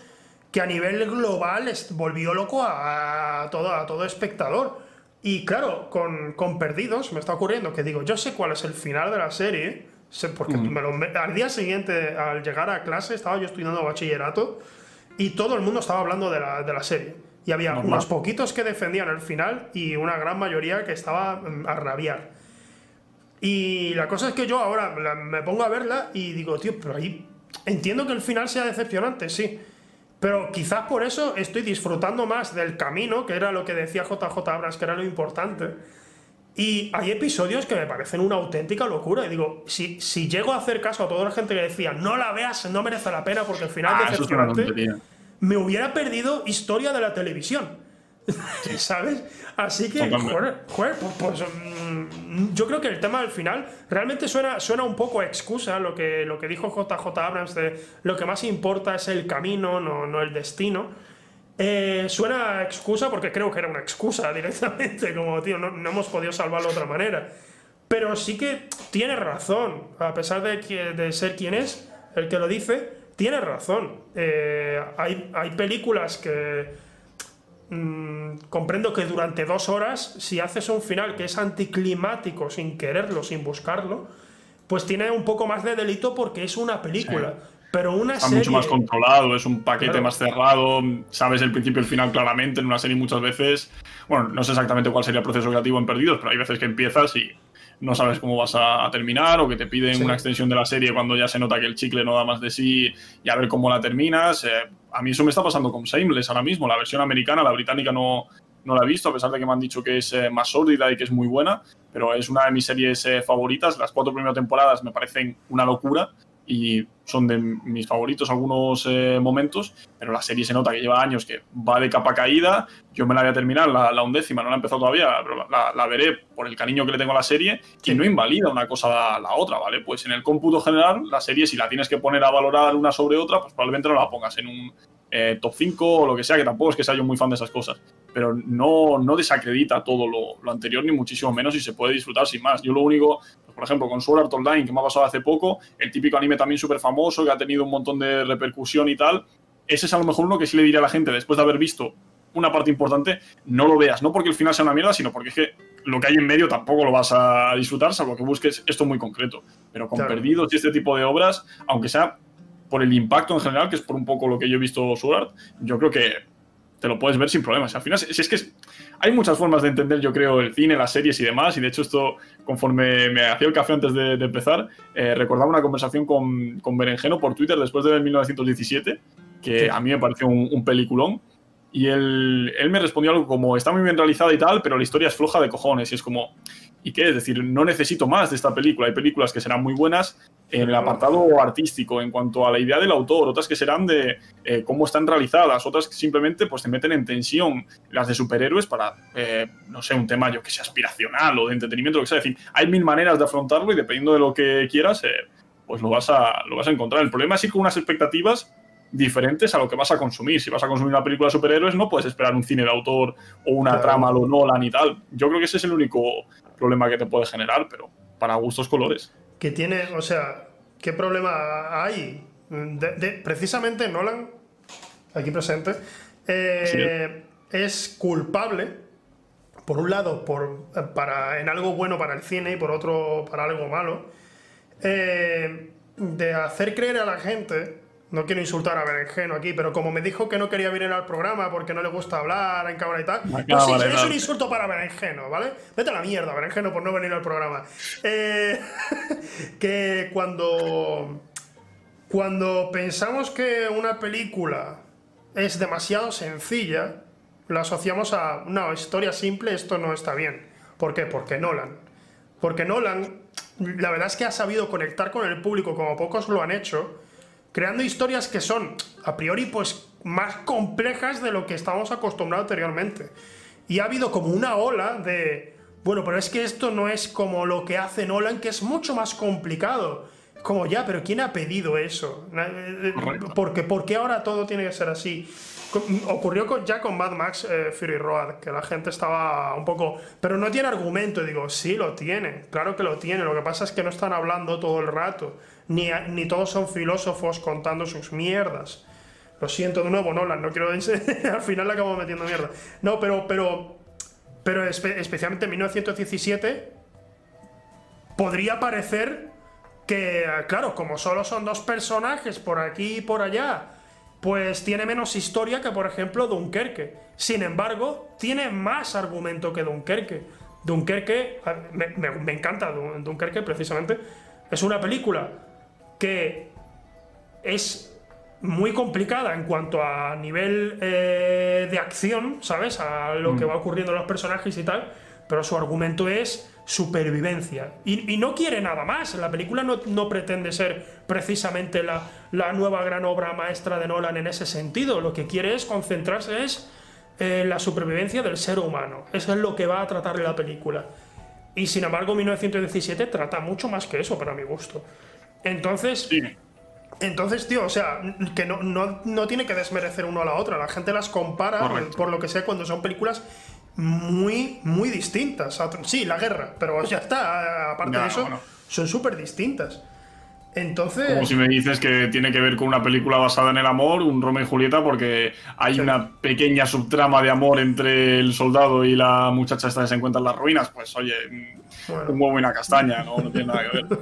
que a nivel global volvió loco a, todo, a todo espectador. Y claro, con, con Perdidos me está ocurriendo que digo, yo sé cuál es el final de la serie, sé- porque me lo- me- al día siguiente, al llegar a clase, estaba yo estudiando bachillerato y todo el mundo estaba hablando de la, de la serie. Y había Normal. unos poquitos que defendían el final y una gran mayoría que estaba mm, a rabiar. Y la cosa es que yo ahora me pongo a verla y digo, tío, pero ahí entiendo que el final sea decepcionante, sí. Pero quizás por eso estoy disfrutando más del camino, que era lo que decía JJ Abrams, que era lo importante. Y hay episodios que me parecen una auténtica locura. Y digo, si, si llego a hacer caso a toda la gente que decía, no la veas, no merece la pena porque el final Ah, es decepcionante. Me hubiera perdido historia de la televisión. ¿Sabes? Así que, joder, joder, pues, pues, mm, yo creo que el tema del final realmente suena, suena un poco a excusa lo que, lo que dijo JJ Abrams de lo que más importa es el camino, no, no el destino. Eh, suena a excusa porque creo que era una excusa directamente, como, tío, no, no hemos podido salvarlo de otra manera. Pero sí que tiene razón, a pesar de, que- de ser quien es, el que lo dice, tiene razón. Eh, hay, hay películas que mm, comprendo que durante dos horas, si haces un final que es anticlimático sin quererlo, sin buscarlo, pues tiene un poco más de delito porque es una película. Pero una Está serie. mucho más controlado, es un paquete Claro. más cerrado, sabes el principio y el final claramente en una serie muchas veces. Bueno, no sé exactamente cuál sería el proceso creativo en Perdidos, pero hay veces que empiezas y no sabes cómo vas a terminar o que te piden Sí. una extensión de la serie cuando ya se nota que el chicle no da más de sí y a ver cómo la terminas. Eh, a mí eso me está pasando con Shameless ahora mismo, la versión americana, la británica no, no la he visto, a pesar de que me han dicho que es eh, más sórdida y que es muy buena, pero es una de mis series eh, favoritas. Las cuatro primeras temporadas me parecen una locura y son de mis favoritos algunos eh, momentos, pero la serie se nota que lleva años que va de capa caída. Yo me la voy a terminar, la, la undécima, no la he empezado todavía, pero la, la- la veré por el cariño que le tengo a la serie Sí. y no invalida una cosa a la otra, ¿vale? Pues en el cómputo general, la serie, si la tienes que poner a valorar una sobre otra, pues probablemente no la pongas en un eh, top 5 o lo que sea, que tampoco es que sea yo muy fan de esas cosas. Pero no, no desacredita todo lo, lo anterior, ni muchísimo menos, y se puede disfrutar sin más. Yo lo único, pues, por ejemplo, con Sword Art Online, que me ha pasado hace poco, el típico anime también súper famoso, que ha tenido un montón de repercusión y tal, ese es a lo mejor uno que sí le diría a la gente, después de haber visto una parte importante, no lo veas. No porque el final sea una mierda, sino porque es que lo que hay en medio tampoco lo vas a disfrutar, salvo que busques esto muy concreto. Pero con Claro. Perdidos y este tipo de obras, aunque sea por el impacto en general, que es por un poco lo que yo he visto Sword Art, yo creo que te lo puedes ver sin problemas. Al final, si es que es- hay muchas formas de entender, yo creo, el cine, las series y demás, y de hecho esto, conforme me hacía el café antes de, de empezar, eh, recordaba una conversación con, con Berenjeno por Twitter después de 1917, que Sí. a mí me pareció un, un peliculón, y él, él me respondió algo como, está muy bien realizada y tal, pero la historia es floja de cojones, y es como... ¿Y qué? Es decir, no necesito más de esta película. Hay películas que serán muy buenas en el apartado artístico, en cuanto a la idea del autor, otras que serán de eh, cómo están realizadas, otras que simplemente pues, te meten en tensión. Las de superhéroes para, eh, no sé, un tema yo que sea aspiracional o de entretenimiento, lo que sea. Es decir, hay mil maneras de afrontarlo y dependiendo de lo que quieras, eh, pues lo vas, a, lo vas a encontrar. El problema es ir con unas expectativas diferentes a lo que vas a consumir. Si vas a consumir una película de superhéroes, no puedes esperar un cine de autor o una Claro. trama lo Nolan y tal. Yo creo que ese es el único problema que te puede generar, pero para gustos colores. que tiene, o sea, ¿qué problema hay? De- de- precisamente Nolan, aquí presente, eh, es culpable por un lado, por, para, en algo bueno para el cine y por otro para algo malo, eh, de hacer creer a la gente, no quiero insultar a Berenjeno aquí, pero como me dijo que no quería venir al programa porque no le gusta hablar en cámara y tal, pues sí, es un insulto para Berenjeno, ¿vale? Vete a la mierda, Berenjeno, por no venir al programa. Eh, que cuando, cuando pensamos que una película es demasiado sencilla, la asociamos a una historia simple, esto no está bien. ¿Por qué? Porque Nolan. Porque Nolan, la verdad es que ha sabido conectar con el público como pocos lo han hecho, creando historias que son, a priori, pues más complejas de lo que estábamos acostumbrados anteriormente. Y ha habido como una ola de, bueno, pero es que esto no es como lo que hace Nolan, que es mucho más complicado. Como ya, pero ¿quién ha pedido eso? Eh, eh, porque, ¿Por qué ahora todo tiene que ser así? Ocurrió ya con Mad Max eh, Fury Road, que la gente estaba un poco. Pero no tiene argumento. Digo, sí, lo tiene. Claro que lo tiene. Lo que pasa es que no están hablando todo el rato. Ni, todos son filósofos contando sus mierdas. Lo siento de nuevo, Nolan. No quiero. Al final le acabo metiendo mierda. No, pero. Pero, pero especialmente en 1917. Podría parecer que, claro, como solo son dos personajes por aquí y por allá pues tiene menos historia que, por ejemplo, Dunkerque. Sin embargo, tiene más argumento que Dunkerque. Dunkerque, me, encanta Dunkerque precisamente, es una película que es muy complicada en cuanto a nivel eh, de acción, ¿sabes? A lo que mm. va ocurriendo en los personajes y tal, pero su argumento es supervivencia. Y, no quiere nada más. La película no, pretende ser precisamente la, la, nueva gran obra maestra de Nolan en ese sentido. Lo que quiere es concentrarse es en la supervivencia del ser humano. Eso es lo que va a tratar la película. Y sin embargo, 1917 trata mucho más que eso, para mi gusto. Entonces... Entonces, tío, o sea, que no, no, tiene que desmerecer uno a la otra. La gente las compara, por lo que sea, cuando son películas muy, muy distintas. Sí, la guerra, pero ya está. Aparte de eso, son súper distintas. Entonces. Como si me dices que tiene que ver con una película basada en el amor, un Romeo y Julieta, porque hay una pequeña subtrama de amor entre el soldado y la muchacha esta que se encuentra en las ruinas. Pues oye, un huevo y una castaña, ¿no? No tiene nada que ver.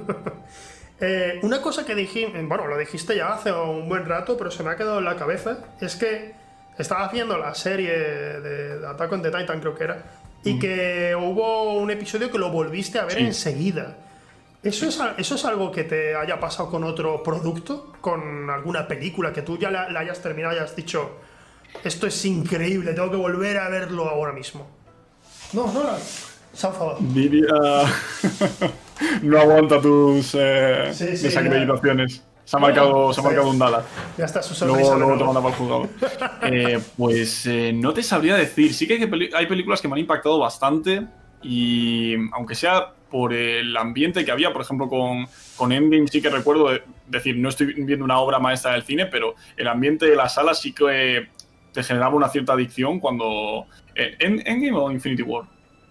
Eh, una cosa que dijiste, bueno, lo dijiste ya hace un buen rato, pero se me ha quedado en la cabeza, es que estaba haciendo la serie de Attack on the Titan, creo que era, y mm. que hubo un episodio que lo volviste a ver enseguida. ¿Eso es, ¿Eso es algo que te haya pasado con otro producto? ¿Con alguna película que tú ya la, hayas terminado y hayas dicho, esto es increíble, tengo que volver a verlo ahora mismo? No, no, no. Diría. no aguanta tus eh, desacreditaciones. Se ha marcado, se ha marcado un Dallas. Ya está su sonrisa. Luego, te manda para el juzgado. Eh, pues eh, no te sabría decir. Sí que hay, películas que me han impactado bastante. Y aunque sea por el ambiente que había, por ejemplo, con, con Endgame, sí que recuerdo decir, no estoy viendo una obra maestra del cine, pero el ambiente de la sala sí que te generaba una cierta adicción cuando. Eh, ¿Endgame o Infinity War?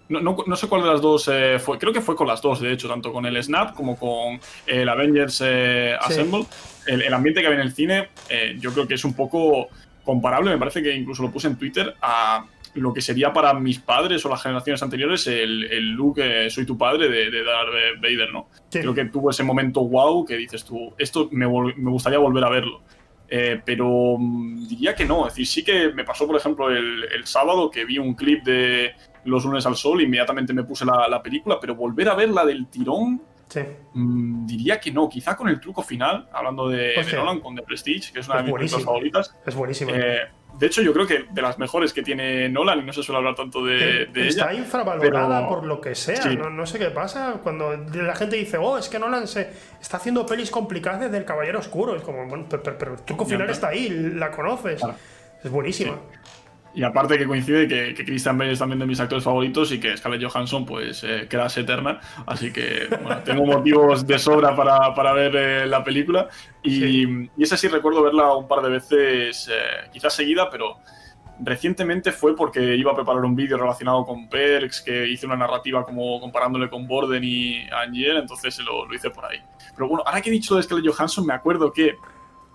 No, sé cuál de las dos eh, fue. Creo que fue con las dos, de hecho, tanto con el Snap como con el Avengers eh, Assemble. El, ambiente que había en el cine, eh, yo creo que es un poco comparable. Me parece que incluso lo puse en Twitter a lo que sería para mis padres o las generaciones anteriores el, el look Soy tu padre de, de Darth Vader, ¿no? Creo que tuvo ese momento wow que dices tú, esto me, me gustaría volver a verlo. pero mm, diría que no. Es decir, sí que me pasó, por ejemplo, el, el, sábado que vi un clip de, los lunes al sol, inmediatamente me puse la, película, pero volver a verla del tirón, mm, diría que no. Quizá con el truco final, hablando de, Nolan, con The Prestige, que es una de mis películas favoritas. Es buenísimo. Eh, de hecho, yo creo que de las mejores que tiene Nolan, y no se suele hablar tanto de, de Está infravalorada por lo que sea. No, sé qué pasa. Cuando la gente dice, oh, es que Nolan se está haciendo pelis complicadas desde El Caballero Oscuro. Es como, bueno, pero, el truco final está ahí, la conoces. Es buenísima. Y aparte que coincide que, que, Christian Bale es también de mis actores favoritos y que Scarlett Johansson pues eh, queda eterna. Así que bueno, tengo motivos de sobra para, para ver eh, la película. Y, y, esa sí recuerdo verla un par de veces, eh, quizás seguida, pero recientemente fue porque iba a preparar un vídeo relacionado con Perks, que hice una narrativa como comparándole con Borden y Angel, entonces lo, lo hice por ahí. Pero bueno, ahora que he dicho de Scarlett Johansson, me acuerdo que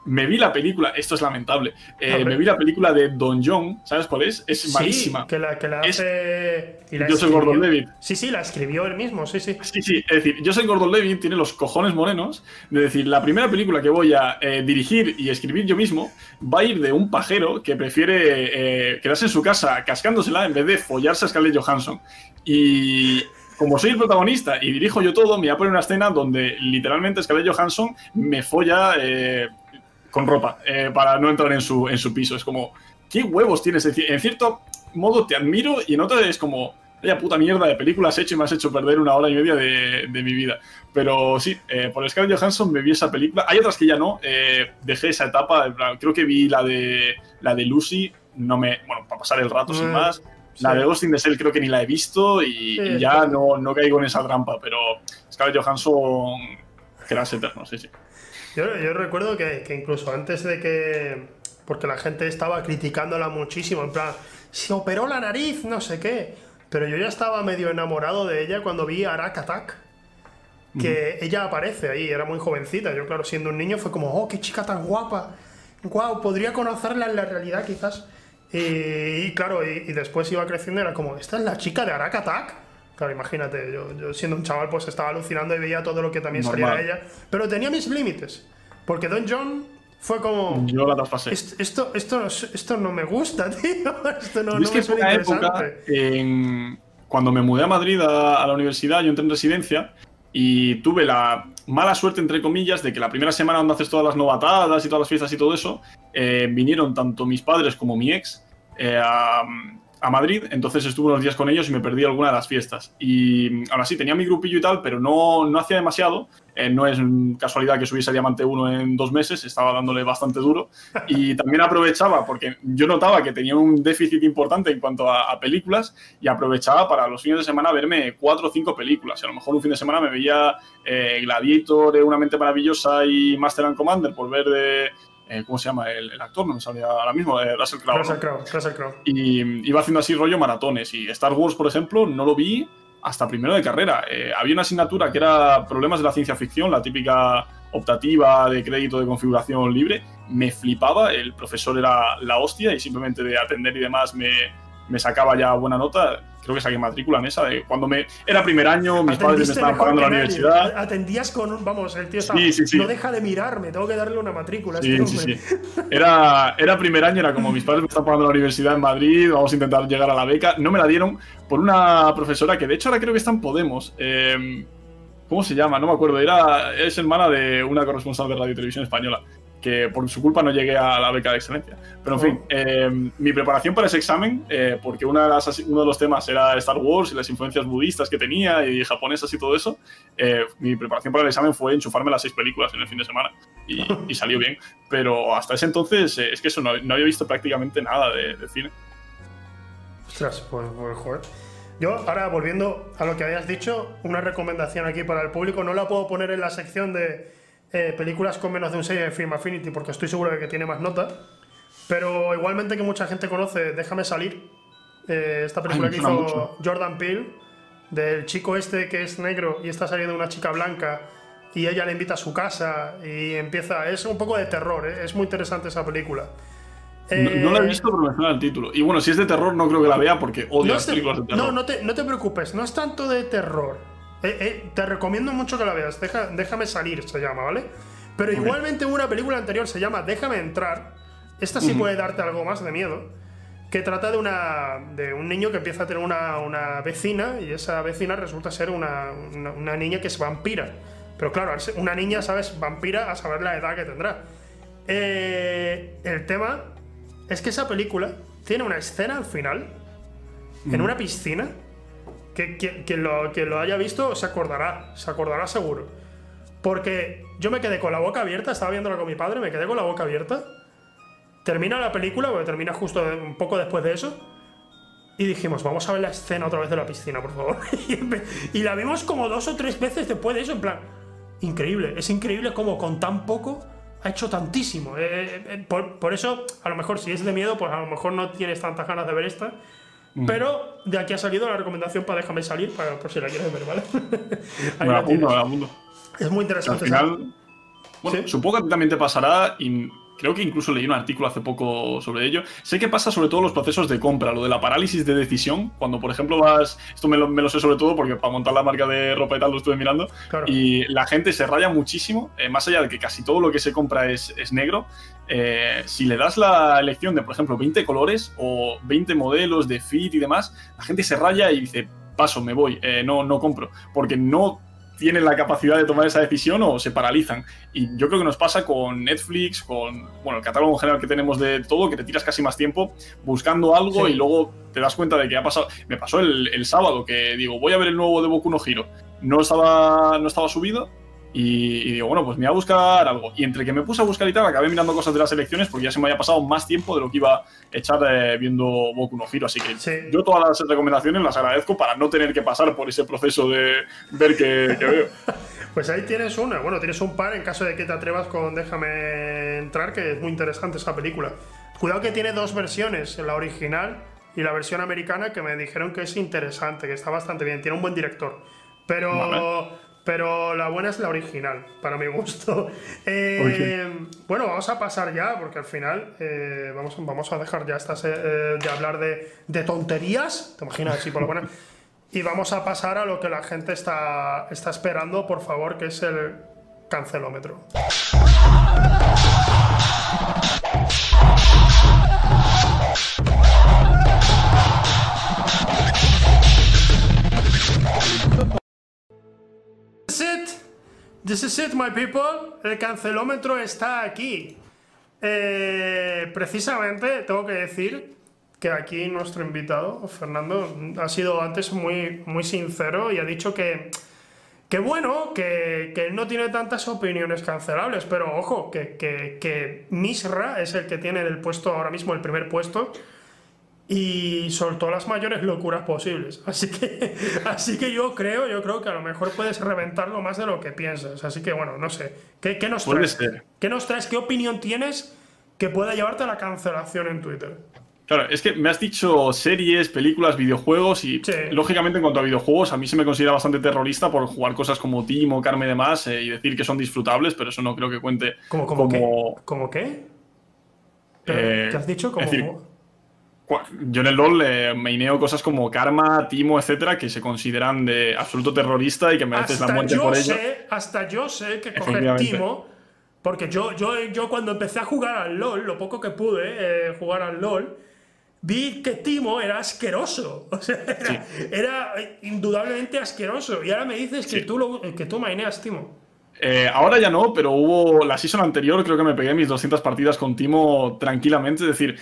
me vi la película, esto es lamentable, eh, me vi la película de Don John, ¿sabes cuál es? Es malísima. que la, que la hace... yo soy Gordon Levitt. Sí, sí, la escribió él mismo, sí, sí. Sí, sí, es decir, yo soy Gordon Levitt, tiene los cojones morenos, de decir, la primera película que voy a eh, dirigir y escribir yo mismo va a ir de un pajero que prefiere eh, quedarse en su casa cascándosela en vez de follarse a Scarlett Johansson. Y como soy el protagonista y dirijo yo todo, me voy a poner una escena donde literalmente Scarlett Johansson me folla con ropa eh, para no entrar en su, en su piso. Es como, ¿qué huevos tienes? En cierto modo te admiro y en otro es como, vaya puta mierda de películas hecho y me has hecho perder una hora y media de, mi vida. Pero sí, eh, por Scarlett Johansson me vi esa película. Hay otras que ya no. Eh, dejé esa etapa. Creo que vi la de, la de Lucy. No me, bueno, para pasar el rato sin mm, más. La de Ghost in the Shell creo que ni la he visto y, ya no, no caigo en esa trampa. Pero Scarlett Johansson, serás eterno, sí, sí. Yo, recuerdo que, incluso antes de que. Porque la gente estaba criticándola muchísimo, en plan, se operó la nariz, no sé qué. Pero yo ya estaba medio enamorado de ella cuando vi Arak Attack. Que ella aparece ahí, era muy jovencita. Yo, claro, siendo un niño, fue como, oh, qué chica tan guapa. Guau, podría conocerla en la realidad, quizás. Y, claro, y, después iba creciendo era como, ¿esta es la chica de Arak Attack? Claro, imagínate, yo, siendo un chaval pues estaba alucinando y veía todo lo que también salía de ella. Pero tenía mis límites. Porque Don John fue como... Yo la traspasé. Esto, esto, esto, no me gusta, tío. Esto no, es que fue una época en... Cuando me mudé a Madrid a, la universidad, yo entré en residencia y tuve la mala suerte, entre comillas, de que la primera semana donde haces todas las novatadas y todas las fiestas y todo eso, eh, vinieron tanto mis padres como mi ex eh, a, a Madrid, entonces estuve unos días con ellos y me perdí alguna de las fiestas. Y ahora sí, tenía mi grupillo y tal, pero no, no hacía demasiado. Eh, no es casualidad que subiese a Diamante 1 en dos meses, estaba dándole bastante duro. Y también aprovechaba, porque yo notaba que tenía un déficit importante en cuanto a, películas, y aprovechaba para los fines de semana verme cuatro o cinco películas. a lo mejor un fin de semana me veía eh, Gladiator, Una mente maravillosa y Master and Commander por ver de eh, ¿cómo se llama? El, actor, no me salía ahora mismo, eh, Russell Crowe. Russell Crowe, Russell Crowe. Y iba haciendo así rollo maratones. Y Star Wars, por ejemplo, no lo vi hasta primero de carrera. Eh, había una asignatura que era problemas de la ciencia ficción, la típica optativa de crédito de configuración libre. Me flipaba, el profesor era la hostia y simplemente de atender y demás me, me sacaba ya buena nota creo que saqué matrícula en esa, de cuando me era primer año, mis padres me estaban pagando la universidad. Atendías con vamos, el tío estaba, no deja de mirarme, tengo que darle una matrícula. Sí, sí, sí. Era, era primer año, era como mis padres me están pagando la universidad en Madrid, vamos a intentar llegar a la beca. No me la dieron por una profesora que de hecho ahora creo que está en Podemos. Eh, ¿Cómo se llama? No me acuerdo. Era, es hermana de una corresponsal de Radio y Televisión Española que por su culpa no llegué a la beca de excelencia. Pero en fin, oh. eh, mi preparación para ese examen, eh, porque una de las, uno de los temas era Star Wars y las influencias budistas que tenía y japonesas y todo eso, eh, mi preparación para el examen fue enchufarme las seis películas en el fin de semana y, salió bien. Pero hasta ese entonces es que eso, no, había visto prácticamente nada de, cine. Ostras, pues, pues joder. Yo, ahora volviendo a lo que habías dicho, una recomendación aquí para el público, no la puedo poner en la sección de eh, películas con menos de un 6 en Film Affinity, porque estoy seguro de que tiene más nota. Pero igualmente que mucha gente conoce, Déjame salir. Eh, esta película que hizo Jordan Peele, del chico este que es negro y está saliendo una chica blanca y ella le invita a su casa y empieza. Es un poco de terror, ¿eh? es muy interesante esa película. No, la he visto, pero me suena el título. Y bueno, si es de terror, no creo que la vea porque odio las películas de terror. No, no te, no te preocupes, no es tanto de terror eh, eh, te recomiendo mucho que la veas. Déjame salir, se llama, ¿vale? Pero igualmente una película anterior se llama Déjame entrar. Esta sí puede darte algo más de miedo. Que trata de, una, de un niño que empieza a tener una, vecina y esa vecina resulta ser una, niña que es vampira. Pero claro, una niña, ¿sabes? Vampira a saber la edad que tendrá. Eh, el tema es que esa película tiene una escena al final, en una piscina, que, lo, que lo haya visto se acordará, se acordará seguro. Porque yo me quedé con la boca abierta, estaba viéndola con mi padre, me quedé con la boca abierta. Termina la película, porque termina justo un poco después de eso. Y dijimos, vamos a ver la escena otra vez de la piscina, por favor. y la vimos como dos o tres veces después de eso, en plan, increíble, es increíble como con tan poco ha hecho tantísimo. Eh, eh, eh, por, por, eso, a lo mejor si es de miedo, pues a lo mejor no tienes tantas ganas de ver esta. Pero de aquí ha salido la recomendación para déjame salir, para, por si la quieres ver, ¿vale? Ahí la apunto, Es muy interesante. Al final, Bueno, supongo que también te pasará y Creo que incluso leí un artículo hace poco sobre ello. Sé que pasa sobre todo los procesos de compra, lo de la parálisis de decisión. Cuando, por ejemplo, vas. Esto me lo, sé sobre todo porque para montar la marca de ropa y tal lo estuve mirando. Y la gente se raya muchísimo, eh, más allá de que casi todo lo que se compra es, negro. Eh, si le das la elección de, por ejemplo, 20 colores o 20 modelos de fit y demás, la gente se raya y dice, paso, me voy, eh, no, no compro. Porque no tienen la capacidad de tomar esa decisión o se paralizan. Y yo creo que nos pasa con Netflix, con bueno, el catálogo en general que tenemos de todo, que te tiras casi más tiempo buscando algo y luego te das cuenta de que ha pasado. Me pasó el, el, sábado que digo, voy a ver el nuevo de Boku no Hero. No estaba, no estaba subido y, digo, bueno, pues me voy a buscar algo. Y entre que me puse a buscar y tal, acabé mirando cosas de las elecciones porque ya se me había pasado más tiempo de lo que iba a echar eh, viendo Boku no Hero. Así que yo todas las recomendaciones las agradezco para no tener que pasar por ese proceso de ver qué, veo. Pues ahí tienes una, bueno, tienes un par en caso de que te atrevas con Déjame entrar, que es muy interesante esa película. Cuidado que tiene dos versiones, la original y la versión americana, que me dijeron que es interesante, que está bastante bien, tiene un buen director. Pero pero la buena es la original, para mi gusto. Eh, bueno, vamos a pasar ya, porque al final eh, vamos, vamos a dejar ya estas, eh, de hablar de, tonterías, te imaginas, sí, por lo buena. Y vamos a pasar a lo que la gente está, está esperando, por favor, que es el cancelómetro. This is it, my people. El cancelómetro está aquí. Eh, precisamente tengo que decir que aquí nuestro invitado, Fernando, ha sido antes muy, muy sincero y ha dicho que, que bueno, que, que él no tiene tantas opiniones cancelables, pero ojo, que, que, que Misra es el que tiene el puesto ahora mismo, el primer puesto y soltó las mayores locuras posibles. Así que, así que yo creo, yo creo que a lo mejor puedes reventarlo más de lo que piensas. Así que bueno, no sé. ¿Qué, qué nos traes? ¿Qué nos traes? ¿Qué opinión tienes que pueda llevarte a la cancelación en Twitter? Claro, es que me has dicho series, películas, videojuegos y lógicamente en cuanto a videojuegos a mí se me considera bastante terrorista por jugar cosas como Timo, Carme y demás eh, y decir que son disfrutables, pero eso no creo que cuente como... ¿Cómo, como... ¿Cómo qué? Eh, ¿Qué has dicho? Como yo en el LOL eh, maineo cosas como Karma, Timo, etcétera, que se consideran de absoluto terrorista y que mereces la muerte por ello. hasta yo sé que coger Timo, porque yo, yo, yo cuando empecé a jugar al LOL, lo poco que pude eh, jugar al LOL, vi que Timo era asqueroso. O sea, era, indudablemente asqueroso. Y ahora me dices que, tú lo, que tú maineas Timo. Eh, ahora ya no, pero hubo la season anterior, creo que me pegué mis 200 partidas con Timo tranquilamente. Es decir,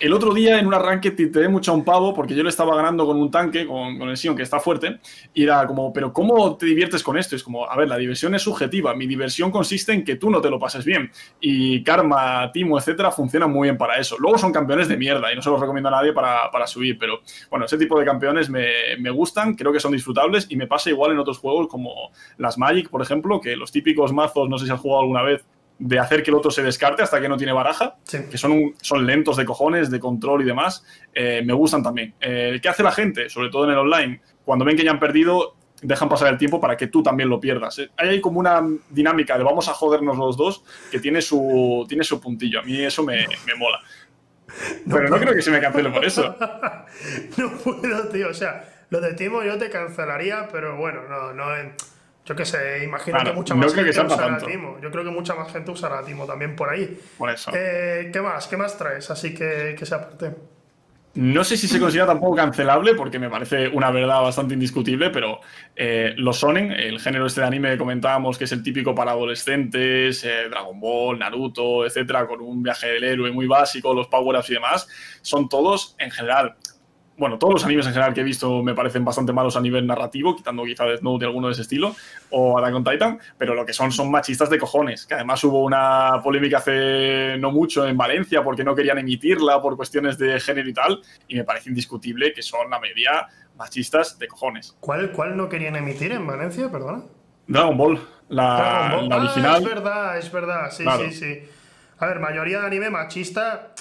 el otro día en un arranque te mucho a un pavo porque yo le estaba ganando con un tanque, con, el Sion, que está fuerte, y era como, pero ¿cómo te diviertes con esto? Es como, a ver, la diversión es subjetiva, mi diversión consiste en que tú no te lo pases bien. Y Karma, Timo, etcétera, funcionan muy bien para eso. Luego son campeones de mierda y no se los recomiendo a nadie para, subir, pero bueno, ese tipo de campeones me, me, gustan, creo que son disfrutables y me pasa igual en otros juegos como las Magic, por ejemplo, que los típicos mazos, no sé si has jugado alguna vez, de hacer que el otro se descarte hasta que no tiene baraja, que son, son lentos de cojones, de control y demás, eh, me gustan también. Eh, ¿Qué hace la gente, sobre todo en el online? Cuando ven que ya han perdido, dejan pasar el tiempo para que tú también lo pierdas. Eh, hay como una dinámica de vamos a jodernos los dos que tiene su, tiene su puntillo. A mí eso me, mola. Pero no creo que se me cancele por eso. no puedo, tío. O sea, lo de Timo yo te cancelaría, pero bueno, no, no. Yo qué sé, imagino que mucha más gente usará Timo. Yo creo que mucha más gente usará Timo también por ahí. Por eso. Eh, ¿Qué más? ¿Qué más traes? Así que, que sea parte. No sé si se considera tampoco cancelable, porque me parece una verdad bastante indiscutible, pero eh, los sonen, el género este de anime que comentábamos, que es el típico para adolescentes, eh, Dragon Ball, Naruto, etcétera, con un viaje del héroe muy básico, los power-ups y demás, son todos, en general, bueno, todos los animes en general que he visto me parecen bastante malos a nivel narrativo, quitando quizá Death Note y alguno de ese estilo, o Attack on Titan, pero lo que son son machistas de cojones, que además hubo una polémica hace no mucho en Valencia porque no querían emitirla por cuestiones de género y tal, y me parece indiscutible que son la mayoría machistas de cojones. ¿Cuál, cuál no querían emitir en Valencia, perdona? Dragon Ball, la, original. Ah, es verdad, es verdad, sí, sí, sí. A ver, mayoría de anime machista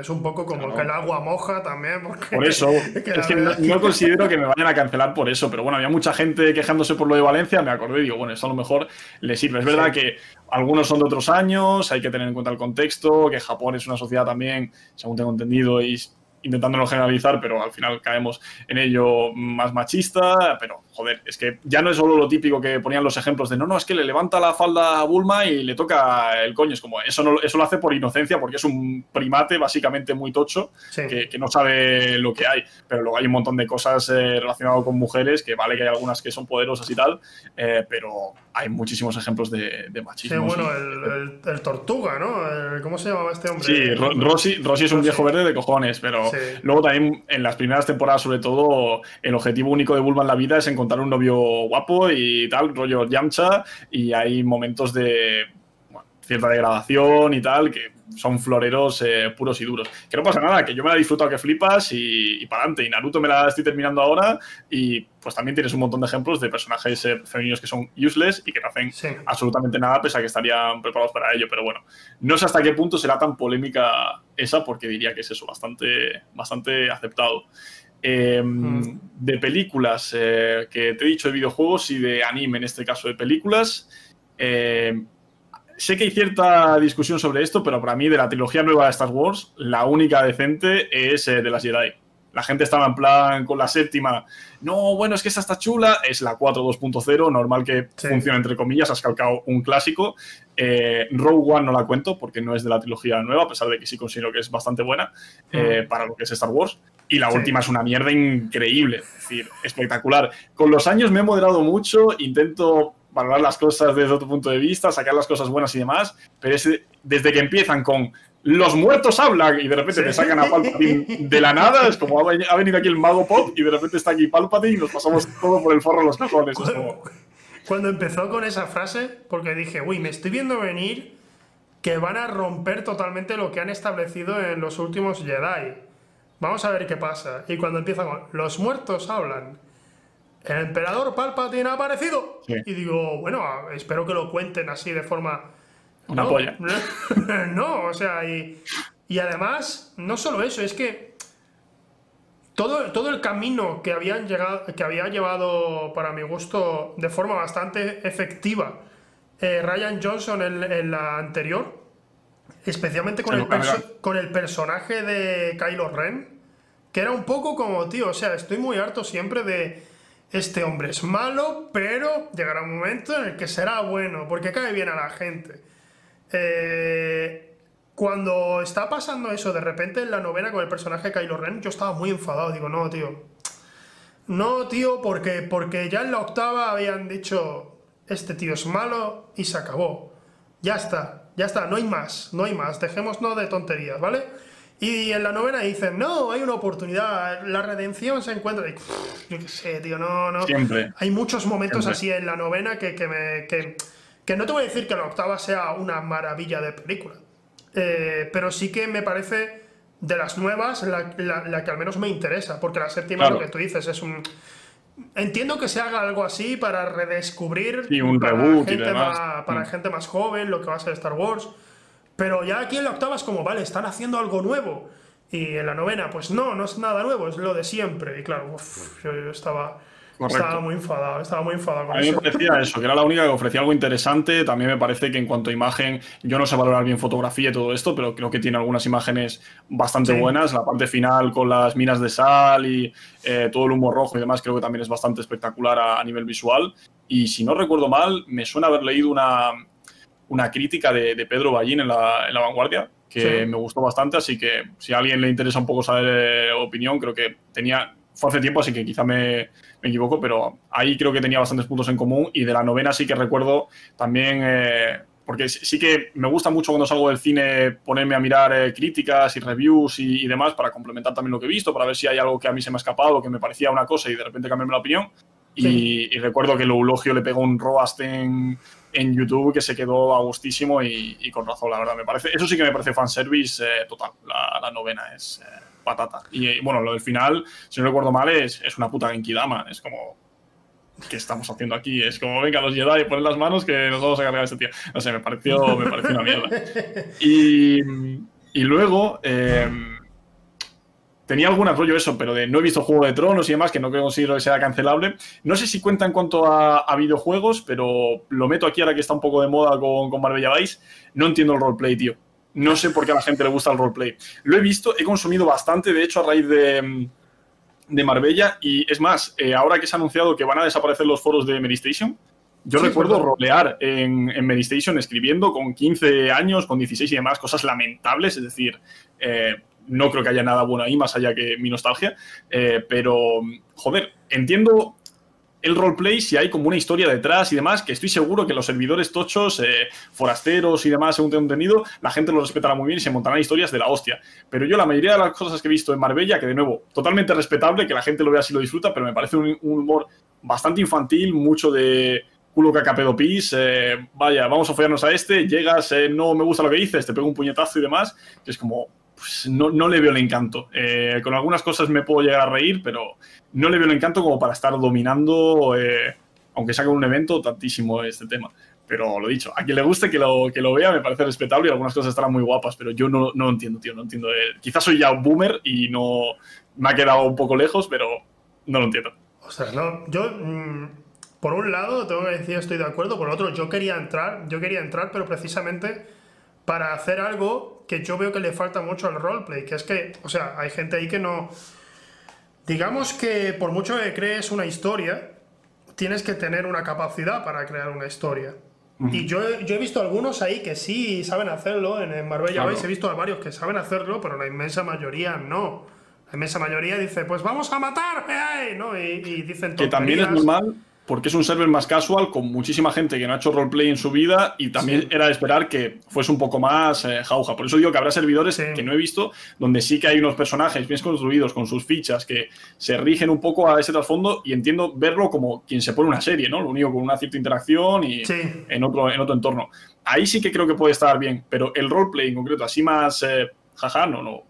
es un poco como que el agua moja también. Porque por eso, es que no, considero que me vayan a cancelar por eso, pero bueno, había mucha gente quejándose por lo de Valencia, me acordé y digo, bueno, esto a lo mejor le sirve. Es verdad que algunos son de otros años, hay que tener en cuenta el contexto, que Japón es una sociedad también, según tengo entendido, y intentándolo generalizar, pero al final caemos en ello más machista, pero joder, es que ya no es solo lo típico que ponían los ejemplos de no, no, es que le levanta la falda a Bulma y le toca el coño, es como eso, no, eso lo hace por inocencia porque es un primate básicamente muy tocho que, no sabe lo que hay, pero luego hay un montón de cosas eh, relacionadas con mujeres, que vale que hay algunas que son poderosas y tal, eh, pero hay muchísimos ejemplos de, machismo. Sí, bueno, el, tortuga, ¿no? ¿Cómo se llamaba este hombre? Sí, Rossi, es un viejo verde de cojones, pero luego también en las primeras temporadas, sobre todo, el objetivo único de Bulma en la vida es encontrar un novio guapo y tal, rollo Yamcha, y hay momentos de cierta degradación y tal, que son floreros eh, puros y duros. Que no pasa nada, que yo me la he disfrutado que flipas y, para adelante. Y Naruto me la estoy terminando ahora y pues también tienes un montón de ejemplos de personajes eh, femeninos que son useless y que no hacen absolutamente nada pese a que estarían preparados para ello. Pero bueno, no sé hasta qué punto será tan polémica esa porque diría que es eso, bastante, bastante aceptado. Em, mm. De películas, eh, que te he dicho de videojuegos y de anime, en este caso de películas. Eh, sé que hay cierta discusión sobre esto, pero para mí de la trilogía nueva de Star Wars, la única decente es eh, de las Jedi. La gente estaba en plan con la séptima, no, bueno, es que esta está chula, es la 4 2.0, normal que funcione entre comillas, has calcado un clásico. Eh, Rogue One no la cuento porque no es de la trilogía nueva, a pesar de que sí considero que es bastante buena eh, para lo que es Star Wars. Y la última es una mierda increíble, es decir, espectacular. Con los años me he moderado mucho, intento valorar las cosas desde otro punto de vista, sacar las cosas buenas y demás, pero es desde que empiezan con los muertos hablan y de repente te sacan a Palpatine de la nada, es como ha venido aquí el mago pop y de repente está aquí Palpatine y nos pasamos todo por el forro de los cojones. Cuando empezó con esa frase, porque dije, uy, me estoy viendo venir que van a romper totalmente lo que han establecido en los últimos Jedi. Vamos a ver qué pasa. Y cuando empieza con, los muertos hablan el emperador Palpatine ha aparecido. Y digo, bueno, espero que lo cuenten así de forma... Una polla. no, o sea, y, y, además, no solo eso, es que todo, todo el camino que, habían llegado, que había llevado, para mi gusto, de forma bastante efectiva, eh, Ryan Johnson en, la anterior, especialmente con el, con el personaje de Kylo Ren, que era un poco como, tío, o sea, estoy muy harto siempre de este hombre es malo, pero llegará un momento en el que será bueno, porque cae bien a la gente. Eh, cuando está pasando eso, de repente en la novena con el personaje Kylo Ren, yo estaba muy enfadado. Digo, no, tío. No, tío, porque, porque ya en la octava habían dicho, este tío es malo y se acabó. Ya está, ya está, no hay más, no hay más. Dejémonos de tonterías, ¿vale? Y en la novena dicen, no, hay una oportunidad, la redención se encuentra. Y, yo qué sé, tío, no, no. Siempre. Hay muchos momentos así en la novena que, que me. Que, que, no te voy a decir que la octava sea una maravilla de película. Eh, pero sí que me parece de las nuevas la, la, que al menos me interesa. Porque la séptima, lo que tú dices, es un. Entiendo que se haga algo así para redescubrir. Sí, un para reboot gente y Más, para mm. gente más joven lo que va a ser Star Wars. Pero ya aquí en la octava es como, vale, están haciendo algo nuevo. Y en la novena, pues no, no es nada nuevo, es lo de siempre. Y claro, yo, estaba, estaba muy enfadado, estaba muy enfadado con A mí me parecía eso, que era la única que ofrecía algo interesante. También me parece que en cuanto a imagen, yo no sé valorar bien fotografía y todo esto, pero creo que tiene algunas imágenes bastante buenas. La parte final con las minas de sal y eh, todo el humo rojo y demás, creo que también es bastante espectacular a nivel visual. Y si no recuerdo mal, me suena haber leído una, una crítica de, Pedro Ballín en la, vanguardia, que me gustó bastante, así que si a alguien le interesa un poco saber eh, opinión, creo que tenía, fue hace tiempo, así que quizá me, equivoco, pero ahí creo que tenía bastantes puntos en común y de la novena sí que recuerdo también, eh, porque sí que me gusta mucho cuando salgo del cine ponerme a mirar eh, críticas y reviews y, demás para complementar también lo que he visto, para ver si hay algo que a mí se me ha escapado, que me parecía una cosa y de repente cambiarme la opinión. Y, recuerdo que el Eulogio le pegó un roast en, en YouTube que se quedó a gustísimo y, con razón, la verdad. Me parece, eso sí que me parece fanservice eh, total. La, novena es eh, patata. Y, bueno, lo del final, si no recuerdo mal, es, es una puta Genkidama. Es como. ¿Qué estamos haciendo aquí? Es como, venga, los Jedi, ponen las manos que nos vamos a cargar a este tío. No sé, me pareció, me pareció una mierda. Y Y luego eh, tenía algún rollo eso, pero de no he visto Juego de Tronos y demás, que no considero que sea cancelable. No sé si cuenta en cuanto a, videojuegos, pero lo meto aquí ahora que está un poco de moda con, con Marbella Vice. No entiendo el roleplay, tío. No sé por qué a la gente le gusta el roleplay. Lo he visto, he consumido bastante, de hecho, a raíz de, de Marbella. Y es más, eh, ahora que se ha anunciado que van a desaparecer los foros de Medistation, yo recuerdo rolear en, en Medistation escribiendo con 15 años, con 16 y demás, cosas lamentables. Es decir, eh, no creo que haya nada bueno ahí, más allá que mi nostalgia. Eh, pero, joder, entiendo el roleplay si hay como una historia detrás y demás, que estoy seguro que los servidores tochos, eh, forasteros y demás, según tengo entendido, la gente lo respetará muy bien y se montarán historias de la hostia. Pero yo la mayoría de las cosas que he visto en Marbella, que de nuevo, totalmente respetable, que la gente lo vea si lo disfruta, pero me parece un, humor bastante infantil, mucho de culo cacapedo pis, eh, vaya, vamos a follarnos a este, llegas, eh, no me gusta lo que dices, te pego un puñetazo y demás, que es como, pues no, no, le veo el encanto. Eh, con algunas cosas me puedo llegar a reír, pero no le veo el encanto como para estar dominando, eh, aunque saque un evento, tantísimo este tema. Pero lo dicho, a quien le guste que lo, que lo vea me parece respetable y algunas cosas estarán muy guapas, pero yo no, no entiendo, tío, no entiendo. Eh, quizás soy ya un boomer y no me ha quedado un poco lejos, pero no lo entiendo. O sea, no, yo... Mm, por un lado, tengo que decir estoy de acuerdo, por otro, yo quería entrar, yo quería entrar, pero precisamente para hacer algo que yo veo que le falta mucho al roleplay, que es que, o sea, hay gente ahí que no... Digamos que por mucho que crees una historia, tienes que tener una capacidad para crear una historia. Y yo, yo, he visto algunos ahí que sí saben hacerlo, en, Marbella claro. he visto a varios que saben hacerlo, pero la inmensa mayoría no. La inmensa mayoría dice, pues vamos a matar, ¿no? Y, y dicen Que también es normal porque es un server más casual con muchísima gente que no ha hecho roleplay en su vida y también era de esperar que fuese un poco más eh, jauja. Por eso digo que habrá servidores que no he visto donde sí que hay unos personajes bien construidos con sus fichas que se rigen un poco a ese trasfondo y entiendo verlo como quien se pone una serie, ¿no? Lo único con una cierta interacción y en, otro, en otro entorno. Ahí sí que creo que puede estar bien, pero el roleplay en concreto, así más eh, jaja, no, no,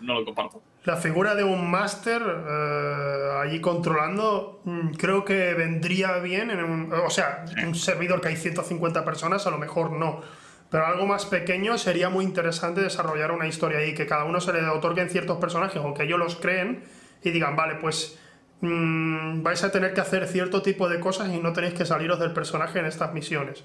no lo comparto la figura de un máster eh, allí controlando, mm, creo que vendría bien en un, o sea, un servidor que hay 150 personas, a lo mejor no. Pero algo más pequeño sería muy interesante desarrollar una historia ahí, que cada uno se le otorguen ciertos personajes o que ellos los creen y digan, vale, pues mm, vais a tener que hacer cierto tipo de cosas y no tenéis que saliros del personaje en estas misiones.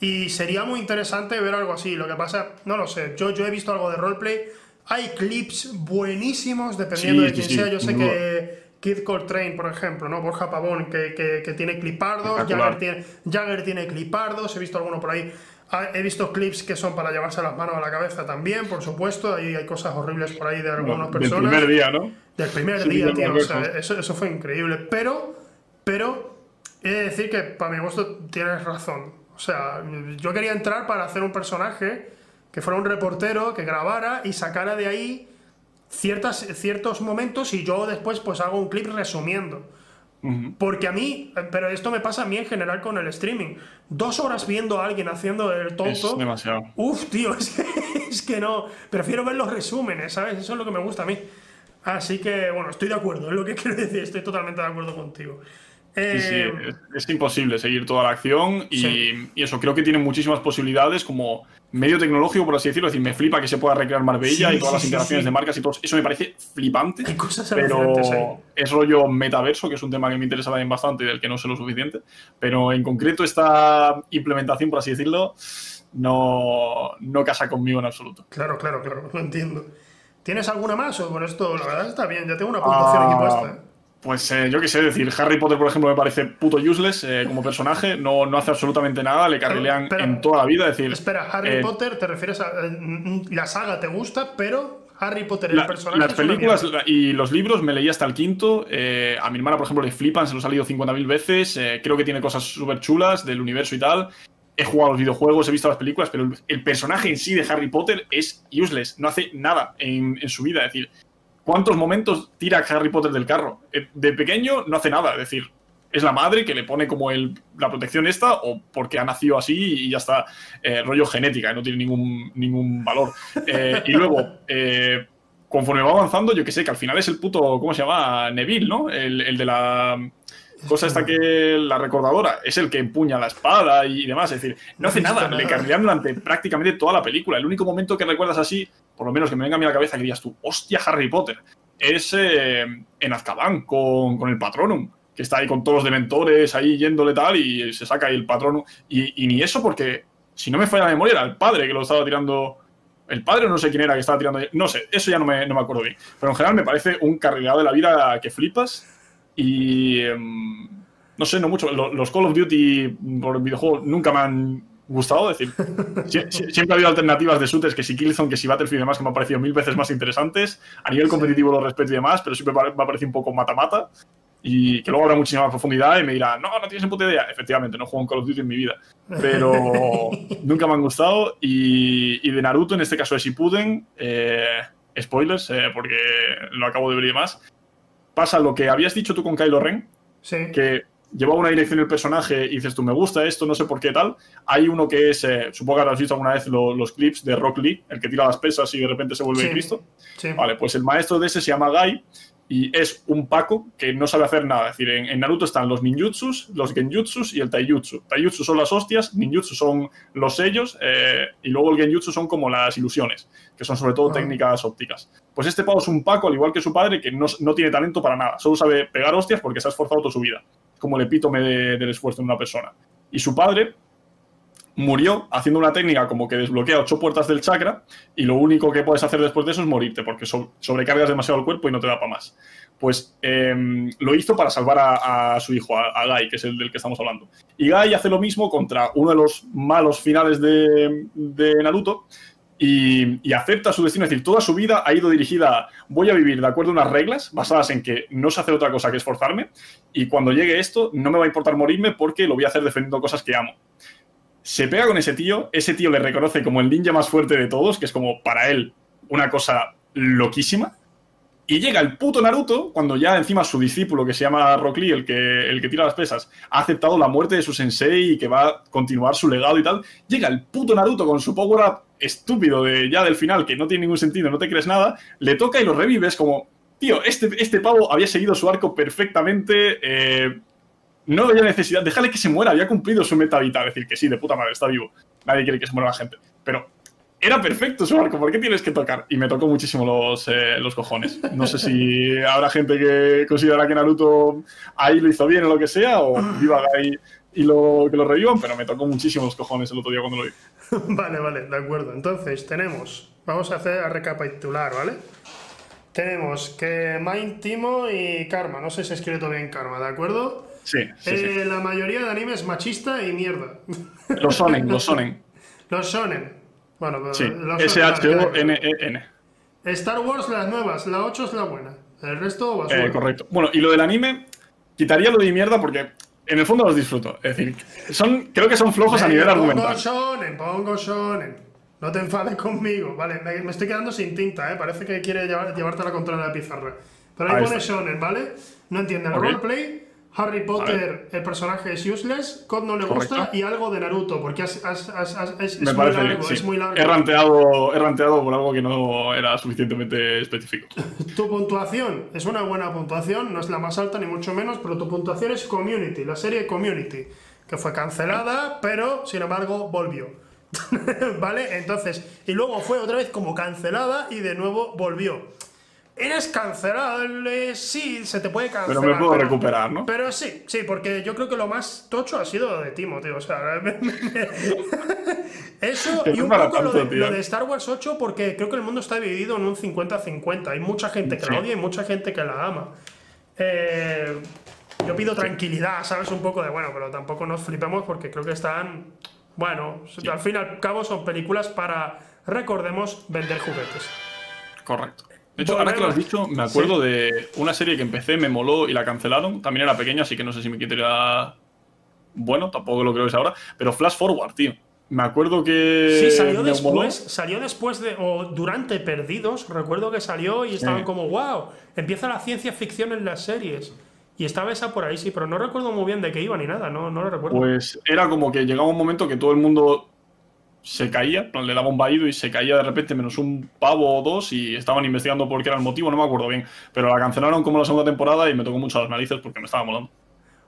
Y sería muy interesante ver algo así. Lo que pasa, no lo sé, yo, yo he visto algo de roleplay hay clips buenísimos dependiendo de quién sea. Yo sé que Kid Coltrane, por ejemplo, ¿no? Borja Pavón, que, que, tiene clipardos, Jagger tiene, Jagger tiene clipardos, he visto alguno por ahí. Ah, he visto clips que son para llevarse las manos a la cabeza también, por supuesto. Ahí hay cosas horribles por ahí de algunas personas. Del primer día, ¿no? Del primer día, tío. O sea, eso, eso fue increíble. Pero, pero, he de decir que para mi gusto tienes razón. O sea, yo quería entrar para hacer un personaje que fuera un reportero que grabara y sacara de ahí ciertas, ciertos momentos y yo después pues hago un clip resumiendo. Porque a mí, pero esto me pasa a mí en general con el streaming. Dos horas viendo a alguien haciendo el tonto. Es demasiado. Uf, tío, es que, es que no. Prefiero ver los resúmenes, ¿sabes? Eso es lo que me gusta a mí. Así que, bueno, estoy de acuerdo, es lo que quiero decir, estoy totalmente de acuerdo contigo. Sí, sí, eh, es, imposible seguir toda la acción y, y, eso creo que tiene muchísimas posibilidades como medio tecnológico, por así decirlo. Es decir, me flipa que se pueda recrear Marbella y todas las interacciones de marcas y todo. Eso me parece flipante. pero es rollo metaverso, que es un tema que me interesa también bastante y del que no sé lo suficiente. Pero en concreto, esta implementación, por así decirlo, no, no casa conmigo en absoluto. Claro, claro, claro, lo entiendo. ¿Tienes alguna más? O bueno, esto la verdad está bien, ya tengo una puntuación aquí puesta. ¿Eh? Pues eh, yo qué sé decir, Harry Potter, por ejemplo, me parece puto useless eh, como personaje, no, no hace absolutamente nada, le carrilean en toda la vida. decir, espera, Harry eh, Potter, te refieres a. La saga te gusta, pero Harry Potter, el personaje. Las películas y los libros me leí hasta el quinto. a mi hermana, por ejemplo, le flipan, se los ha leído 50.000 veces. creo que tiene cosas súper chulas del universo y tal. He jugado los videojuegos, he visto las películas, pero el, personaje en sí de Harry Potter es useless, no hace nada en, en su vida. Es decir, ¿Cuántos momentos tira Harry Potter del carro? Eh, de pequeño no hace nada, es decir, es la madre que le pone como el, la protección esta o porque ha nacido así y ya está eh, rollo genética, no tiene ningún, ningún valor. Eh, y luego, conforme va avanzando, yo que sé, que al final es el puto, ¿cómo se llama? Neville, ¿no? El, de la... cosa esta que la recordadora es el que empuña la espada y demás. Es decir, no hace nada, le carrilean durante prácticamente toda la película. El único momento que recuerdas así, por lo menos que me venga a mí la cabeza, que digas tú, hostia, Harry Potter, es eh, en Azkaban con, con el Patronum que está ahí con todos los dementores ahí yéndole tal y se saca ahí el patrón. Y, ni eso porque, si no me falla la memoria, era el padre que lo estaba tirando. El padre no sé quién era que estaba tirando. No sé, eso ya no me, no me acuerdo bien. Pero en general me parece un carrilado de la vida que flipas. Y. Em, no sé, no mucho. Los Call of Duty por videojuego nunca me han gustado. decir, siempre ha habido alternativas de shooters que si Killzone, que si Battlefield y demás, que me han parecido mil veces más interesantes. A nivel competitivo lo respeto y demás, pero siempre me ha parecido un poco mata-mata y que luego habrá muchísima más profundidad y me dirá, no, no tienes ni puta idea. Efectivamente, no juego en Call of Duty en mi vida, pero nunca me han gustado. Y, de Naruto, en este caso de Shippuden, eh, spoilers, eh, porque lo acabo de ver y demás, pasa lo que habías dicho tú con Kylo Ren, que llevaba una dirección el personaje y dices tú, me gusta esto, no sé por qué tal. Hay uno que es, eh, supongo que habrás visto alguna vez los clips de Rock Lee, el que tira las pesas y de repente se vuelve Cristo. Vale, pues el maestro de ese se llama Gai y es un Paco que no sabe hacer nada. Es decir, en, Naruto están los ninjutsus, los genjutsus y el taijutsu. Taijutsu son las hostias, ninjutsu son los sellos eh, y luego el genjutsu son como las ilusiones, que son sobre todo ah. técnicas ópticas. Pues este pavo es un Paco, al igual que su padre, que no, tiene talento para nada. Solo sabe pegar hostias porque se ha esforzado toda su vida. Como el epítome del esfuerzo en una persona. Y su padre murió haciendo una técnica como que desbloquea ocho puertas del chakra y lo único que puedes hacer después de eso es morirte porque sobrecargas demasiado el cuerpo y no te da para más. Pues em, lo hizo para salvar a, su hijo, a, Gai, que es el del que estamos hablando. Y Gai hace lo mismo contra uno de los malos finales de, Naruto y, acepta su destino. Es decir, toda su vida ha ido dirigida voy a vivir de acuerdo a unas reglas basadas en que no sé hacer otra cosa que esforzarme y cuando llegue esto no me va a importar morirme porque lo voy a hacer defendiendo cosas que amo se pega con ese tío, ese tío le reconoce como el ninja más fuerte de todos, que es como para él una cosa loquísima. Y llega el puto Naruto, cuando ya encima su discípulo, que se llama Rock Lee, el que, el que tira las pesas, ha aceptado la muerte de su sensei y que va a continuar su legado y tal. Llega el puto Naruto con su power up estúpido de ya del final, que no tiene ningún sentido, no te crees nada, le toca y lo revives como, tío, este, este pavo había seguido su arco perfectamente, eh, no había necesidad, déjale que se muera, había cumplido su meta vital, es decir, que sí, de puta madre, está vivo, nadie quiere que se muera la gente, pero era perfecto su arco, ¿por qué tienes que tocar? Y me tocó muchísimo los, eh, los cojones. No sé si habrá gente que considera que Naruto ahí lo hizo bien o lo que sea, o viva ahí y lo, que lo revivan, pero me tocó muchísimo los cojones el otro día cuando lo vi. vale, vale, de acuerdo. Entonces, tenemos, vamos a hacer a recapitular, ¿vale? Tenemos que Mind, Timo y Karma. No sé si he escrito bien Karma, ¿de acuerdo? Sí, eh, La mayoría de animes machista y mierda. Los sonen, los sonen. los sonen. Bueno, sí. S-H-O-N-E-N. Star Wars, las nuevas. La 8 es la buena. El resto basura. Eh, correcto. Bueno, y lo del anime, quitaría lo de mierda porque en el fondo los disfruto. Es decir, son, creo que son flojos a nivel argumental. Pongo shonen, pongo shonen. No te enfades conmigo. Vale, me, estoy quedando sin tinta, ¿eh? Parece que quiere llevarte la contra de la pizarra. Pero ahí, pone shonen, ¿vale? No entiende el roleplay Harry Potter, el personaje es useless, Cod no le gusta y algo de Naruto, porque es, muy largo, es, muy largo, He ranteado, he ranteado por algo que no era suficientemente específico. tu puntuación es una buena puntuación, no es la más alta ni mucho menos, pero tu puntuación es Community, la serie Community, que fue cancelada, pero sin embargo volvió. ¿Vale? Entonces, y luego fue otra vez como cancelada y de nuevo volvió. Eres cancelable, sí, se te puede cancelar. Pero me puedo recuperar, ¿no? Pero sí, sí, porque yo creo que lo más tocho ha sido de Timo, tío. O sea, eso y un poco lo, de, Star Wars 8, porque creo que el mundo está dividido en un 50-50. Hay mucha gente que la odia y mucha gente que la ama. Eh, yo pido tranquilidad, ¿sabes? Un poco de, bueno, pero tampoco nos flipemos porque creo que están. Bueno, al fin y al cabo son películas para, recordemos, vender juguetes. Correcto. De hecho, ahora que lo has dicho, me acuerdo de una serie que empecé, me moló y la cancelaron. También era pequeña, así que no sé si me quitaría. Bueno, tampoco lo creo que es ahora. Pero Flash Forward, tío. Me acuerdo que. Sí, salió después. Salió después de. O durante Perdidos. Recuerdo que salió y estaban como, wow, empieza la ciencia ficción en las series. Y estaba esa por ahí, sí, pero no recuerdo muy bien de qué iba ni nada, no, no lo recuerdo. Pues era como que llegaba un momento que todo el mundo se caía, le daba un vaído y se caía de repente menos un pavo o dos y estaban investigando por qué era el motivo, no me acuerdo bien. Pero la cancelaron como la segunda temporada y me tocó mucho las narices porque me estaba molando.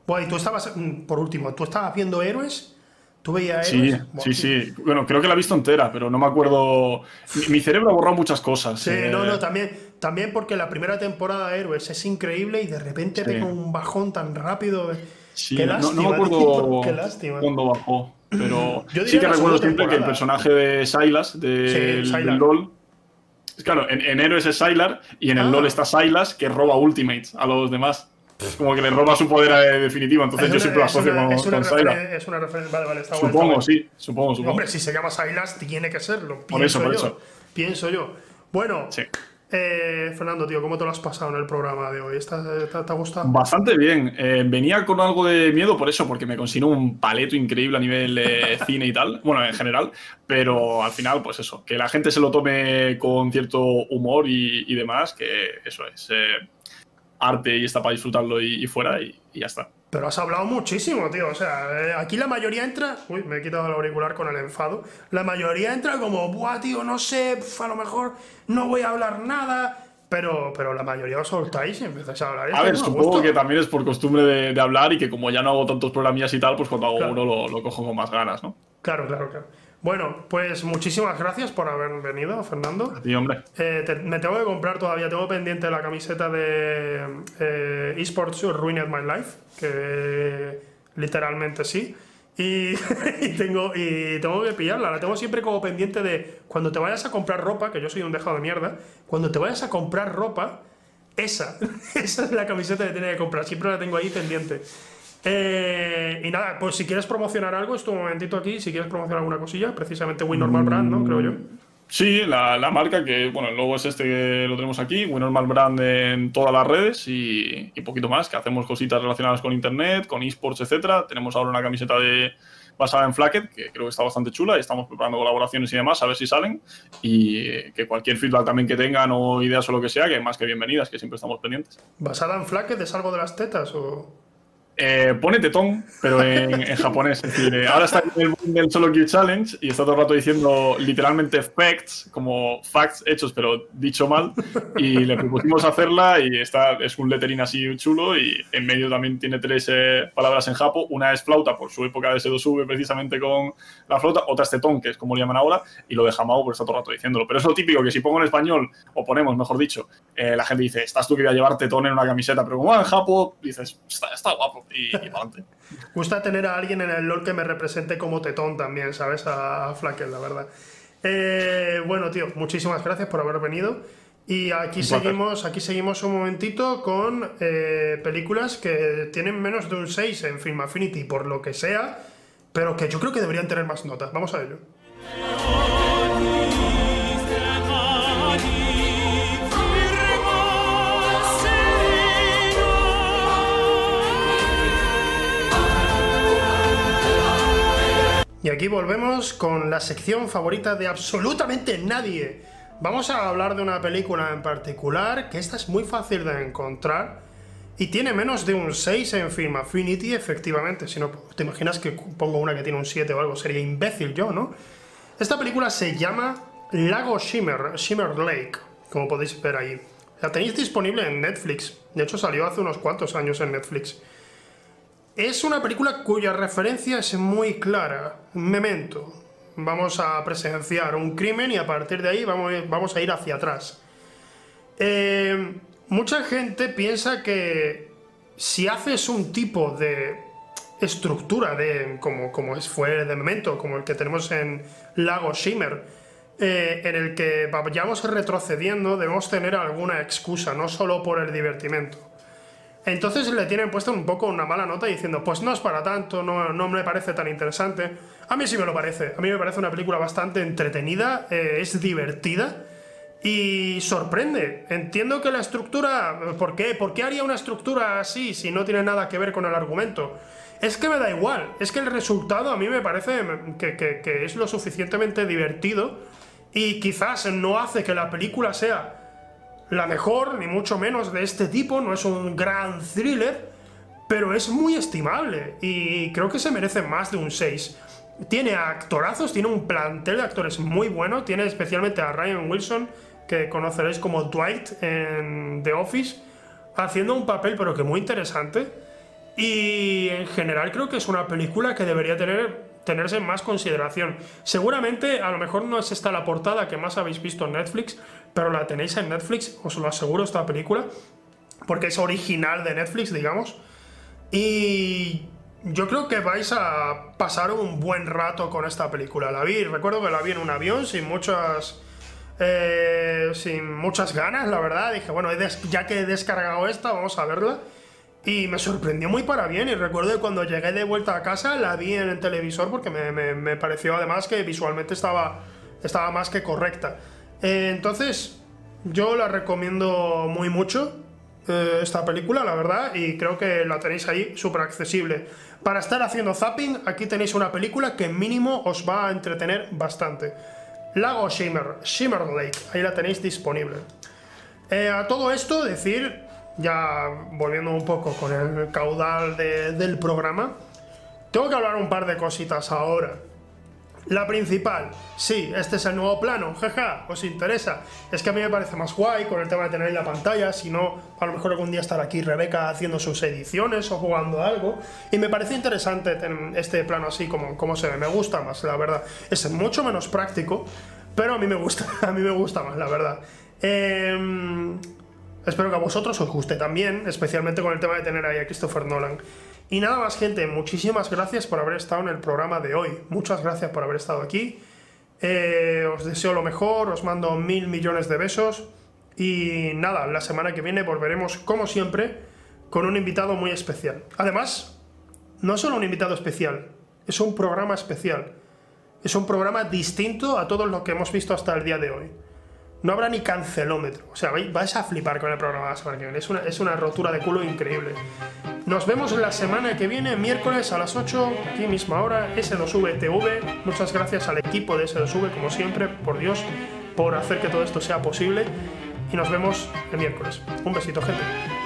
Bueno, y tú estabas, mm, por último, ¿tú estabas viendo héroes? ¿Tú veías sí, Sí, sí, Bueno, creo que la he visto entera, pero no me acuerdo. Mi, cerebro ha borrado muchas cosas. Sí, no, no, también, también porque la primera temporada de Héroes es increíble y de repente sí. un bajón tan rápido. Sí, qué lástima, no, me acuerdo qué lástima. cuándo bajó, pero sí que recuerdo siempre que el personaje de Silas, de, sí, del LOL. Claro, en, en, Héroes es Sylar y en el ah. LOL está Silas que roba Ultimates a los demás. Es como que le roba su poder eh, definitivo, entonces yo siempre lo asocio con, es con Es una referencia, vale, vale, está Supongo, bueno, sí, supongo, supongo. Hombre, si se llama Silas, tiene que serlo. Por eso, por yo, eso. Pienso yo. Bueno, sí. Eh, Fernando, tío, ¿cómo te lo has pasado en el programa de hoy? ¿Te, ha gustado? Bastante bien. Eh, venía con algo de miedo por eso, porque me considero un paleto increíble a nivel de cine y tal, bueno, en general, pero al final, pues eso, que la gente se lo tome con cierto humor y, y demás, que eso es. Eh, arte y está para disfrutarlo y, y fuera y, y, ya está. Pero has hablado muchísimo, tío. O sea, eh, aquí la mayoría entra. Uy, me he quitado el auricular con el enfado. La mayoría entra como, buah, tío, no sé, a lo mejor no voy a hablar nada. Pero, pero la mayoría os soltáis y empezáis a hablar. A ver, supongo que también es por costumbre de, de, hablar y que como ya no hago tantos programillas y tal, pues cuando hago claro. uno lo, lo cojo con más ganas, ¿no? Claro, claro, claro. Bueno, pues muchísimas gracias por haber venido, Fernando. A ti, hombre. Eh, te, me tengo que comprar todavía, tengo pendiente la camiseta de eh, eSports Ruined My Life, que literalmente sí. Y, y, tengo, y tengo que pillarla, la tengo siempre como pendiente de cuando te vayas a comprar ropa, que yo soy un dejado de mierda, cuando te vayas a comprar ropa, esa, esa es la camiseta que tienes que comprar, siempre la tengo ahí pendiente. Eh, y nada, pues si quieres promocionar algo, es tu momentito aquí. Si quieres promocionar alguna cosilla, precisamente WinNormal Brand, ¿no? Creo yo. Sí, la, la, marca que, bueno, el logo es este que lo tenemos aquí, WinNormal Brand en todas las redes y, y, poquito más, que hacemos cositas relacionadas con internet, con esports, etcétera. Tenemos ahora una camiseta de basada en Flacket, que creo que está bastante chula y estamos preparando colaboraciones y demás, a ver si salen. Y que cualquier feedback también que tengan o ideas o lo que sea, que más que bienvenidas, que siempre estamos pendientes. ¿Basada en Flacket es algo de las tetas o...? Eh, pone tetón, pero en, japonés. Es decir, ahora está en el del Solo Queue Challenge y está todo el rato diciendo literalmente facts, como facts hechos, pero dicho mal. Y le propusimos hacerla y está, es un lettering así chulo y en medio también tiene tres eh, palabras en japo. Una es flauta por su época de S2V precisamente con la flauta, otra es tetón, que es como le llaman ahora, y lo de jamao, pues está todo el rato diciéndolo. Pero es lo típico que si pongo en español, o ponemos, mejor dicho, eh, la gente dice, estás tú que voy a llevar tetón en una camiseta, pero como va en japo, dices, está guapo y, y adelante. Gusta tener a alguien en el LOL que me represente como tetón también, ¿sabes? A, Flakel, la verdad. Eh, bueno, tío, muchísimas gracias por haber venido. Y aquí seguimos, aquí seguimos un momentito con eh, películas que tienen menos de un 6 en Film Affinity, por lo que sea, pero que yo creo que deberían tener más notas. Vamos a ello. Y aquí volvemos con la sección favorita de absolutamente nadie. Vamos a hablar de una película en particular, que esta es muy fácil de encontrar y tiene menos de un 6 en Film Affinity, efectivamente. Si no, te imaginas que pongo una que tiene un 7 o algo, sería imbécil yo, ¿no? Esta película se llama Lago Shimmer, Shimmer Lake, como podéis ver ahí. La tenéis disponible en Netflix. De hecho, salió hace unos cuantos años en Netflix. Es una película cuya referencia es muy clara. Memento. Vamos a presenciar un crimen y a partir de ahí vamos, vamos a ir hacia atrás. Eh, mucha gente piensa que si haces un tipo de estructura de como, como es, fue de Memento, como el que tenemos en Lago Shimmer, eh, en el que vayamos retrocediendo, debemos tener alguna excusa, no solo por el divertimento. Entonces le tienen puesto un poco una mala nota diciendo, pues no es para tanto, no, no me parece tan interesante. A mí sí me lo parece. A mí me parece una película bastante entretenida, eh, es divertida y sorprende. Entiendo que la estructura... ¿Por qué? ¿Por qué haría una estructura así si no tiene nada que ver con el argumento? Es que me da igual. Es que el resultado a mí me parece que, es lo suficientemente divertido y quizás no hace que la película sea la mejor, ni mucho menos de este tipo, no es un gran thriller, pero es muy estimable y creo que se merece más de un 6. Tiene actorazos, tiene un plantel de actores muy bueno, tiene especialmente a Ryan Wilson, que conoceréis como Dwight en The Office, haciendo un papel pero que muy interesante. Y en general creo que es una película que debería tener, tenerse en más consideración. Seguramente, a lo mejor no es esta la portada que más habéis visto en Netflix, pero la tenéis en Netflix, os lo aseguro, esta película, porque es original de Netflix, digamos. Y yo creo que vais a pasar un buen rato con esta película. La vi, recuerdo que la vi en un avión sin muchas eh, sin muchas ganas, la verdad. Dije, bueno, ya que he descargado esta, vamos a verla. Y me sorprendió muy para bien. Y recuerdo que cuando llegué de vuelta a casa la vi en el televisor porque me, pareció además que visualmente estaba, estaba más que correcta. Eh, entonces, yo la recomiendo muy mucho. Eh, esta película, la verdad, y creo que la tenéis ahí súper accesible. Para estar haciendo zapping, aquí tenéis una película que mínimo os va a entretener bastante. Lago Shimmer, Shimmer Lake, ahí la tenéis disponible. Eh, a todo esto, decir, ya volviendo un poco con el caudal del programa, tengo que hablar un par de cositas ahora. La principal, sí, este es el nuevo plano, jaja, os interesa. Es que a mí me parece más guay con el tema de tener ahí la pantalla, si no, a lo mejor algún día estar aquí Rebeca haciendo sus ediciones o jugando algo. Y me parece interesante este plano así como, como se ve, me gusta más, la verdad. Es mucho menos práctico, pero a mí me gusta, a mí me gusta más, la verdad. Em, espero que a vosotros os guste también, especialmente con el tema de tener ahí a Christopher Nolan. Y nada más, gente, muchísimas gracias por haber estado en el programa de hoy. Muchas gracias por haber estado aquí. Eh, os deseo lo mejor, os mando mil millones de besos. Y nada, la semana que viene volveremos, como siempre, con un invitado muy especial. Además, no es solo un invitado especial, es un programa especial. Es un programa distinto a todo lo que hemos visto hasta el día de hoy. No habrá ni cancelómetro. O sea, vais a flipar con el programa de Es una, es una rotura de culo increíble. Nos vemos la semana que viene, miércoles a las 8, aquí misma hora, S2V TV. Muchas gracias al equipo de S2V, como siempre, por Dios, por hacer que todo esto sea posible. Y nos vemos el miércoles. Un besito, gente.